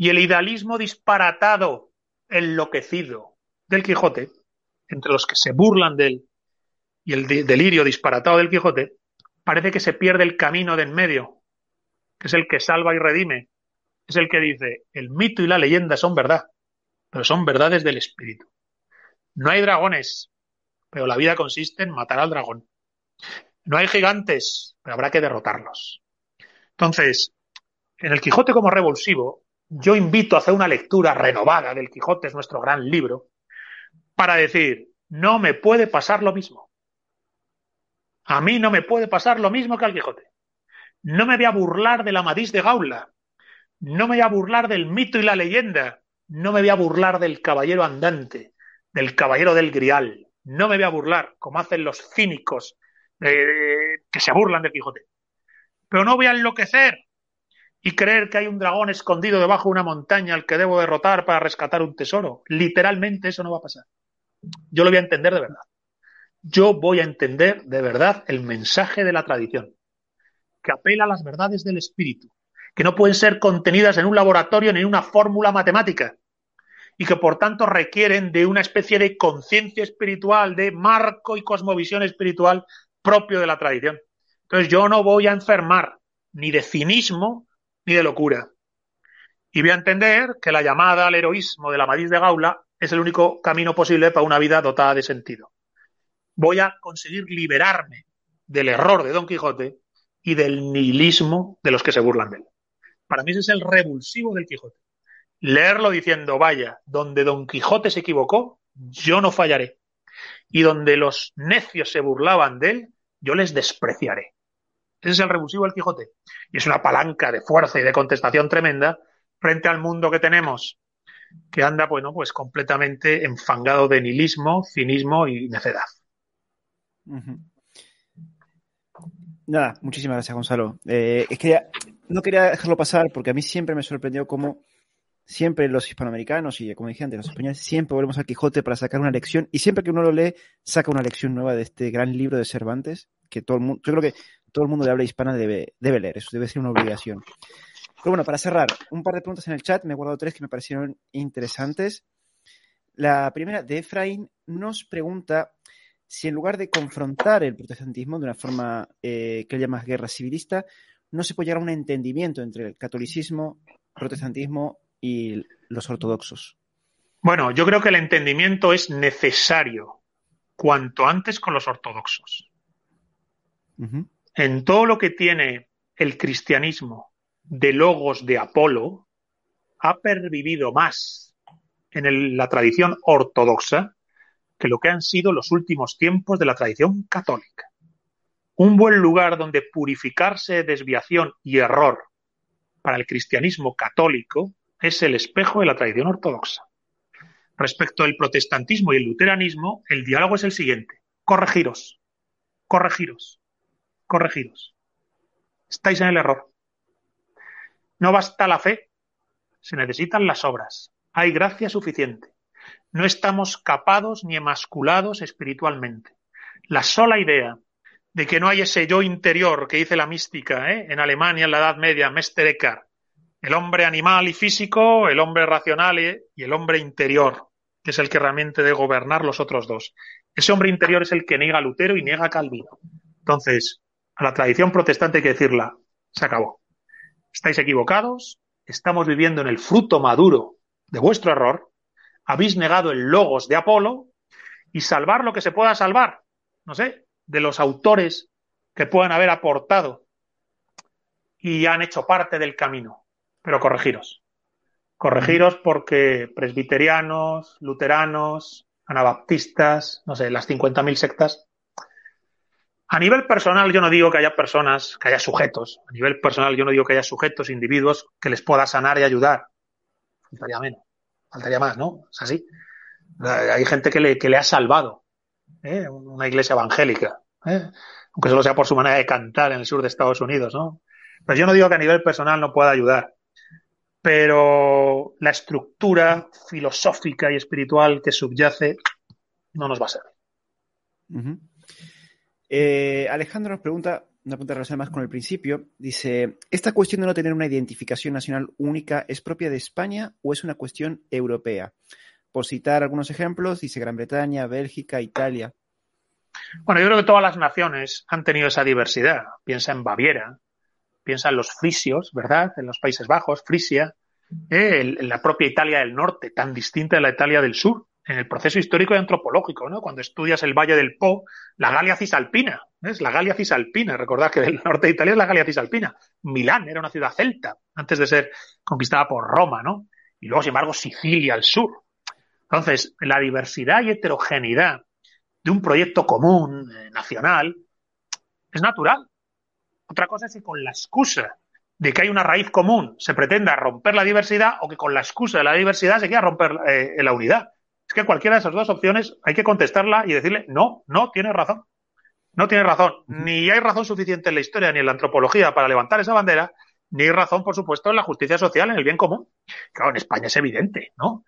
y el idealismo disparatado, enloquecido del Quijote, entre los que se burlan de él y el delirio disparatado del Quijote, parece que se pierde el camino de en medio, que es el que salva y redime, es el que dice, el mito y la leyenda son verdad, pero son verdades del espíritu. No hay dragones, pero la vida consiste en matar al dragón. No hay gigantes, pero habrá que derrotarlos. Entonces, en el Quijote como revulsivo, yo invito a hacer una lectura renovada del Quijote, es nuestro gran libro, para decir, no me puede pasar lo mismo. A mí no me puede pasar lo mismo que al Quijote. No me voy a burlar de la Madís de Gaula. No me voy a burlar del mito y la leyenda. No me voy a burlar del caballero andante, del caballero del grial. No me voy a burlar, como hacen los cínicos eh, que se burlan del Quijote. Pero no voy a enloquecer y creer que hay un dragón escondido debajo de una montaña al que debo derrotar para rescatar un tesoro. Literalmente eso no va a pasar. Yo lo voy a entender de verdad. Yo voy a entender de verdad el mensaje de la tradición, que apela a las verdades del espíritu, que no pueden ser contenidas en un laboratorio ni en una fórmula matemática, y que por tanto requieren de una especie de conciencia espiritual, de marco y cosmovisión espiritual propio de la tradición. Entonces yo no voy a enfermar ni de cinismo ni de locura. Y voy a entender que la llamada al heroísmo de la Madrid de Gaula es el único camino posible para una vida dotada de sentido. Voy a conseguir liberarme del error de Don Quijote y del nihilismo de los que se burlan de él. Para mí ese es el revulsivo del Quijote. Leerlo diciendo, vaya, donde Don Quijote se equivocó, yo no fallaré. Y donde los necios se burlaban de él, yo les despreciaré. Ese es el revulsivo del Quijote. Y es una palanca de fuerza y de contestación tremenda frente al mundo que tenemos, que anda, bueno, pues completamente enfangado de nihilismo, cinismo y necedad. Nada, muchísimas gracias, Gonzalo. Eh, no quería dejarlo pasar porque a mí siempre me sorprendió cómo siempre los hispanoamericanos y, como dije antes, los españoles, siempre volvemos al Quijote para sacar una lección y siempre que uno lo lee, saca una lección nueva de este gran libro de Cervantes, que todo el mundo, yo creo que todo el mundo de habla hispana debe, debe leer, eso debe ser una obligación. Pero bueno, para cerrar, un par de preguntas en el chat, me he guardado tres que me parecieron interesantes. La primera de Efraín nos pregunta si en lugar de confrontar el protestantismo de una forma eh, que él llama guerra civilista, no se puede llegar a un entendimiento entre el catolicismo, protestantismo y los ortodoxos. Bueno, yo creo que el entendimiento es necesario cuanto antes con los ortodoxos en todo lo que tiene el cristianismo de logos de Apolo, ha pervivido más en la tradición ortodoxa que lo que han sido los últimos tiempos de la tradición católica. Un buen lugar donde purificarse de desviación y error para el cristianismo católico es el espejo de la tradición ortodoxa. Respecto al protestantismo y el luteranismo, el diálogo es el siguiente. Corregiros. corregiros, corregiros. Estáis en el error. No basta la fe, se necesitan las obras. Hay gracia suficiente. No estamos capados ni emasculados espiritualmente. La sola idea de que no hay ese yo interior que dice la mística ¿eh? en Alemania en la Edad Media, Mester Eckhart, el hombre animal y físico, el hombre racional y el hombre interior, que es el que realmente debe gobernar los otros dos. Ese hombre interior es el que niega a Lutero y niega a Calvino. Entonces, a la tradición protestante hay que decirla, se acabó. Estáis equivocados, estamos viviendo en el fruto maduro de vuestro error, habéis negado el logos de Apolo y salvar lo que se pueda salvar, no sé, de los autores que puedan haber aportado y han hecho parte del camino. Pero corregiros. Corregiros porque presbiterianos, luteranos, anabaptistas, no sé, las 50.000 sectas. A nivel personal, yo no digo que haya personas, que haya sujetos. A nivel personal, yo no digo que haya sujetos, individuos que les pueda sanar y ayudar. Faltaría menos. Faltaría más, ¿no? Es así. Hay gente que le, ha salvado. ¿eh? Una iglesia evangélica. ¿eh? Aunque solo sea por su manera de cantar en el sur de Estados Unidos, ¿no? Pero yo no digo que a nivel personal no pueda ayudar pero la estructura filosófica y espiritual que subyace no nos va a servir. Eh, Alejandro nos pregunta, una pregunta relacionada más con el principio, dice, ¿esta cuestión de no tener una identificación nacional única es propia de España o es una cuestión europea? Por citar algunos ejemplos, dice Gran Bretaña, Bélgica, Italia. Bueno, yo creo que todas las naciones han tenido esa diversidad. Piensa en Baviera, piensa en los frisios, ¿verdad? En los Países Bajos, Frisia, eh, en la propia Italia del Norte, tan distinta de la Italia del Sur, en el proceso histórico y antropológico, ¿no? Cuando estudias el Valle del Po, la Galia Cisalpina, es la Galia Cisalpina, recordad que el norte de Italia es la Galia Cisalpina. Milán era una ciudad celta, antes de ser conquistada por Roma, ¿no? Y luego, sin embargo, Sicilia al sur. Entonces, la diversidad y heterogeneidad de un proyecto común, eh, nacional, es natural. Otra cosa es que con la excusa de que hay una raíz común se pretenda romper la diversidad o que con la excusa de la diversidad se quiera romper eh, la unidad. Es que cualquiera de esas dos opciones hay que contestarla y decirle, no, no, tiene razón. No tiene razón. Ni hay razón suficiente en la historia ni en la antropología para levantar esa bandera, ni hay razón, por supuesto, en la justicia social, en el bien común. Claro, en España es evidente, ¿no?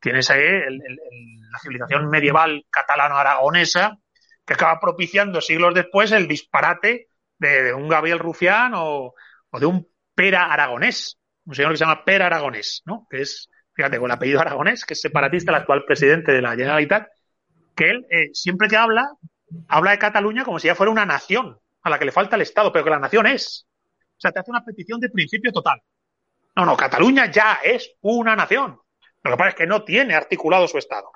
Tienes ahí la civilización medieval catalano-aragonesa que acaba propiciando siglos después el disparate de, un Gabriel Rufián o, de un Pera Aragonés, un señor que se llama Pera Aragonés, ¿no? Que es, fíjate, con el apellido Aragonés, que es separatista, el actual presidente de la Generalitat, que él eh, siempre que habla, habla de Cataluña como si ya fuera una nación a la que le falta el Estado, pero que la nación es. O sea, te hace una petición de principio total. No, no, Cataluña ya es una nación. Lo que pasa es que no tiene articulado su Estado.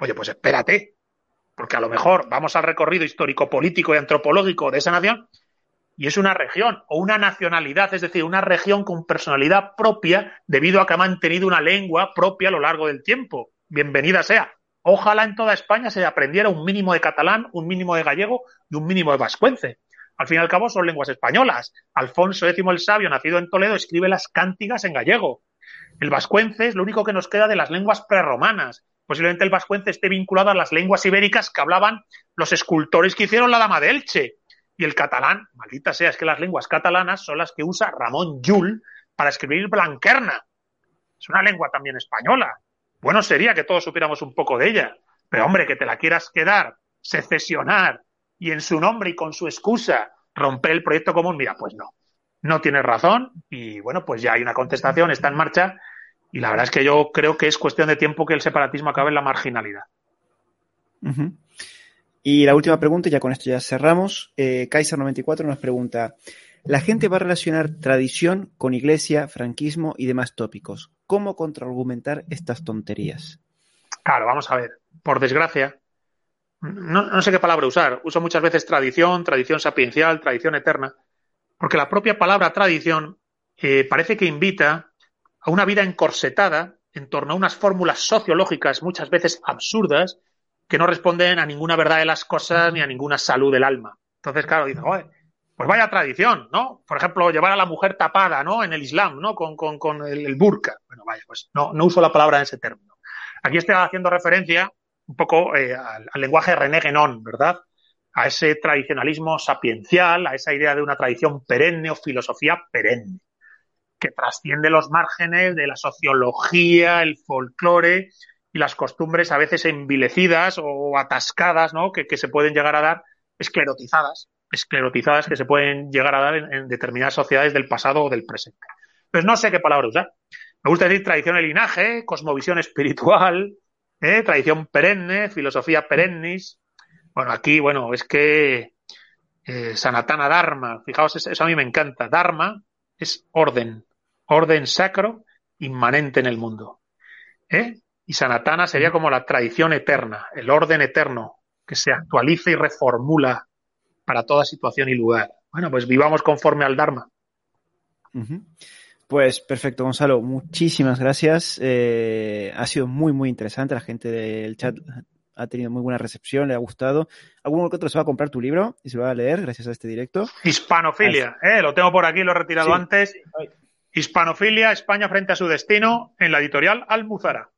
Oye, pues espérate, porque a lo mejor vamos al recorrido histórico, político y antropológico de esa nación y es una región o una nacionalidad, es decir, una región con personalidad propia debido a que ha mantenido una lengua propia a lo largo del tiempo. Bienvenida sea. Ojalá en toda España se aprendiera un mínimo de catalán, un mínimo de gallego y un mínimo de vascuence. Al fin y al cabo son lenguas españolas. Alfonso X el Sabio, nacido en Toledo, escribe las cántigas en gallego. El vascuence es lo único que nos queda de las lenguas prerromanas. Posiblemente el vascuence esté vinculado a las lenguas ibéricas que hablaban los escultores que hicieron la Dama de Elche y el catalán, maldita sea, es que las lenguas catalanas son las que usa Ramón Llull para escribir Blanquerna. Es una lengua también española. Bueno sería que todos supiéramos un poco de ella. Pero hombre, que te la quieras quedar, secesionar y en su nombre y con su excusa romper el proyecto común, mira, pues no. No tienes razón y bueno, pues ya hay una contestación, está en marcha y la verdad es que yo creo que es cuestión de tiempo que el separatismo acabe en la marginalidad. Y la última pregunta, y ya con esto ya cerramos. Eh, Kaiser94 nos pregunta: La gente va a relacionar tradición con iglesia, franquismo y demás tópicos. ¿Cómo contraargumentar estas tonterías? Claro, vamos a ver. Por desgracia, no, sé qué palabra usar. Uso muchas veces tradición, tradición sapiencial, tradición eterna, porque la propia palabra tradición eh, parece que invita a una vida encorsetada en torno a unas fórmulas sociológicas muchas veces absurdas que no responden a ninguna verdad de las cosas ni a ninguna salud del alma. Entonces, claro, dice, pues vaya tradición, ¿no? Por ejemplo, llevar a la mujer tapada, ¿no? En el Islam, ¿no? Con, con, el, burka. Bueno, vaya, pues no, no uso la palabra en ese término. Aquí estoy haciendo referencia un poco eh, al, lenguaje René Guénon, ¿verdad? a ese tradicionalismo sapiencial, a esa idea de una tradición perenne o filosofía perenne, que trasciende los márgenes de la sociología, el folclore y las costumbres a veces envilecidas o atascadas, ¿no? Que, se pueden llegar a dar esclerotizadas, esclerotizadas que se pueden llegar a dar en, determinadas sociedades del pasado o del presente. Pues no sé qué palabra usar. Me gusta decir tradición de linaje, cosmovisión espiritual, [laughs] ¿eh? tradición perenne, filosofía perennis, bueno, aquí, bueno, es que eh, Sanatana Dharma, fijaos, eso a mí me encanta. Dharma es orden, orden sacro inmanente en el mundo. ¿eh? Y Sanatana sería como la tradición eterna, el orden eterno que se actualiza y reformula para toda situación y lugar. Bueno, pues vivamos conforme al Dharma. Pues perfecto, Gonzalo. Muchísimas gracias. Eh, ha sido muy, muy interesante. La gente del chat ha tenido muy buena recepción, le ha gustado. Alguno que otro se va a comprar tu libro y se va a leer gracias a este directo. Hispanofilia, eh, lo tengo por aquí, lo he retirado antes. Hispanofilia, España frente a su destino, en la editorial Almuzara.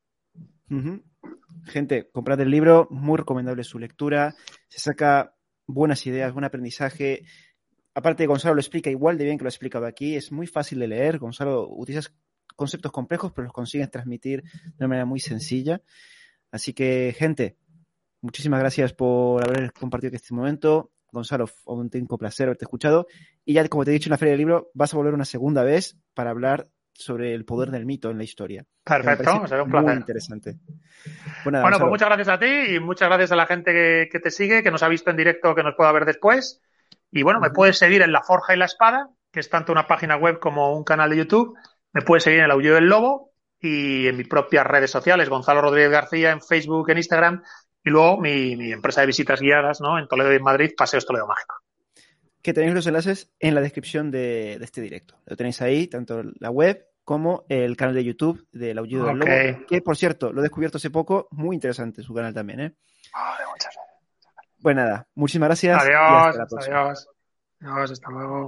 Gente, comprad el libro, muy recomendable su lectura, se saca buenas ideas, buen aprendizaje. Aparte, Gonzalo lo explica igual de bien que lo ha explicado aquí, es muy fácil de leer. Gonzalo utiliza conceptos complejos, pero los consigues transmitir de una manera muy sencilla. Así que, gente, Muchísimas gracias por haber compartido este momento. Gonzalo, un placer haberte escuchado. Y ya, como te he dicho en la Feria del Libro, vas a volver una segunda vez para hablar sobre el poder del mito en la historia. Perfecto, será un placer. Muy interesante. Bueno, pues muchas gracias a ti y muchas gracias a la gente que, te sigue, que nos ha visto en directo, que nos pueda ver después. Y bueno, me puedes seguir en La Forja y la Espada, que es tanto una página web como un canal de YouTube. Me puedes seguir en El Aullido del Lobo y en mis propias redes sociales, Gonzalo Rodríguez García, en Facebook, en Instagram y luego mi, empresa de visitas guiadas, ¿no? En Toledo y en Madrid, Paseos Toledo Mágico. Que tenéis los enlaces en la descripción de, este directo. Lo tenéis ahí, tanto la web como el canal de YouTube del Aullido del Lobo. Que, por cierto, lo he descubierto hace poco. Muy interesante su canal también, ¿eh? Muchas gracias. Pues nada, muchísimas gracias. Adiós, adiós. Adiós, hasta luego.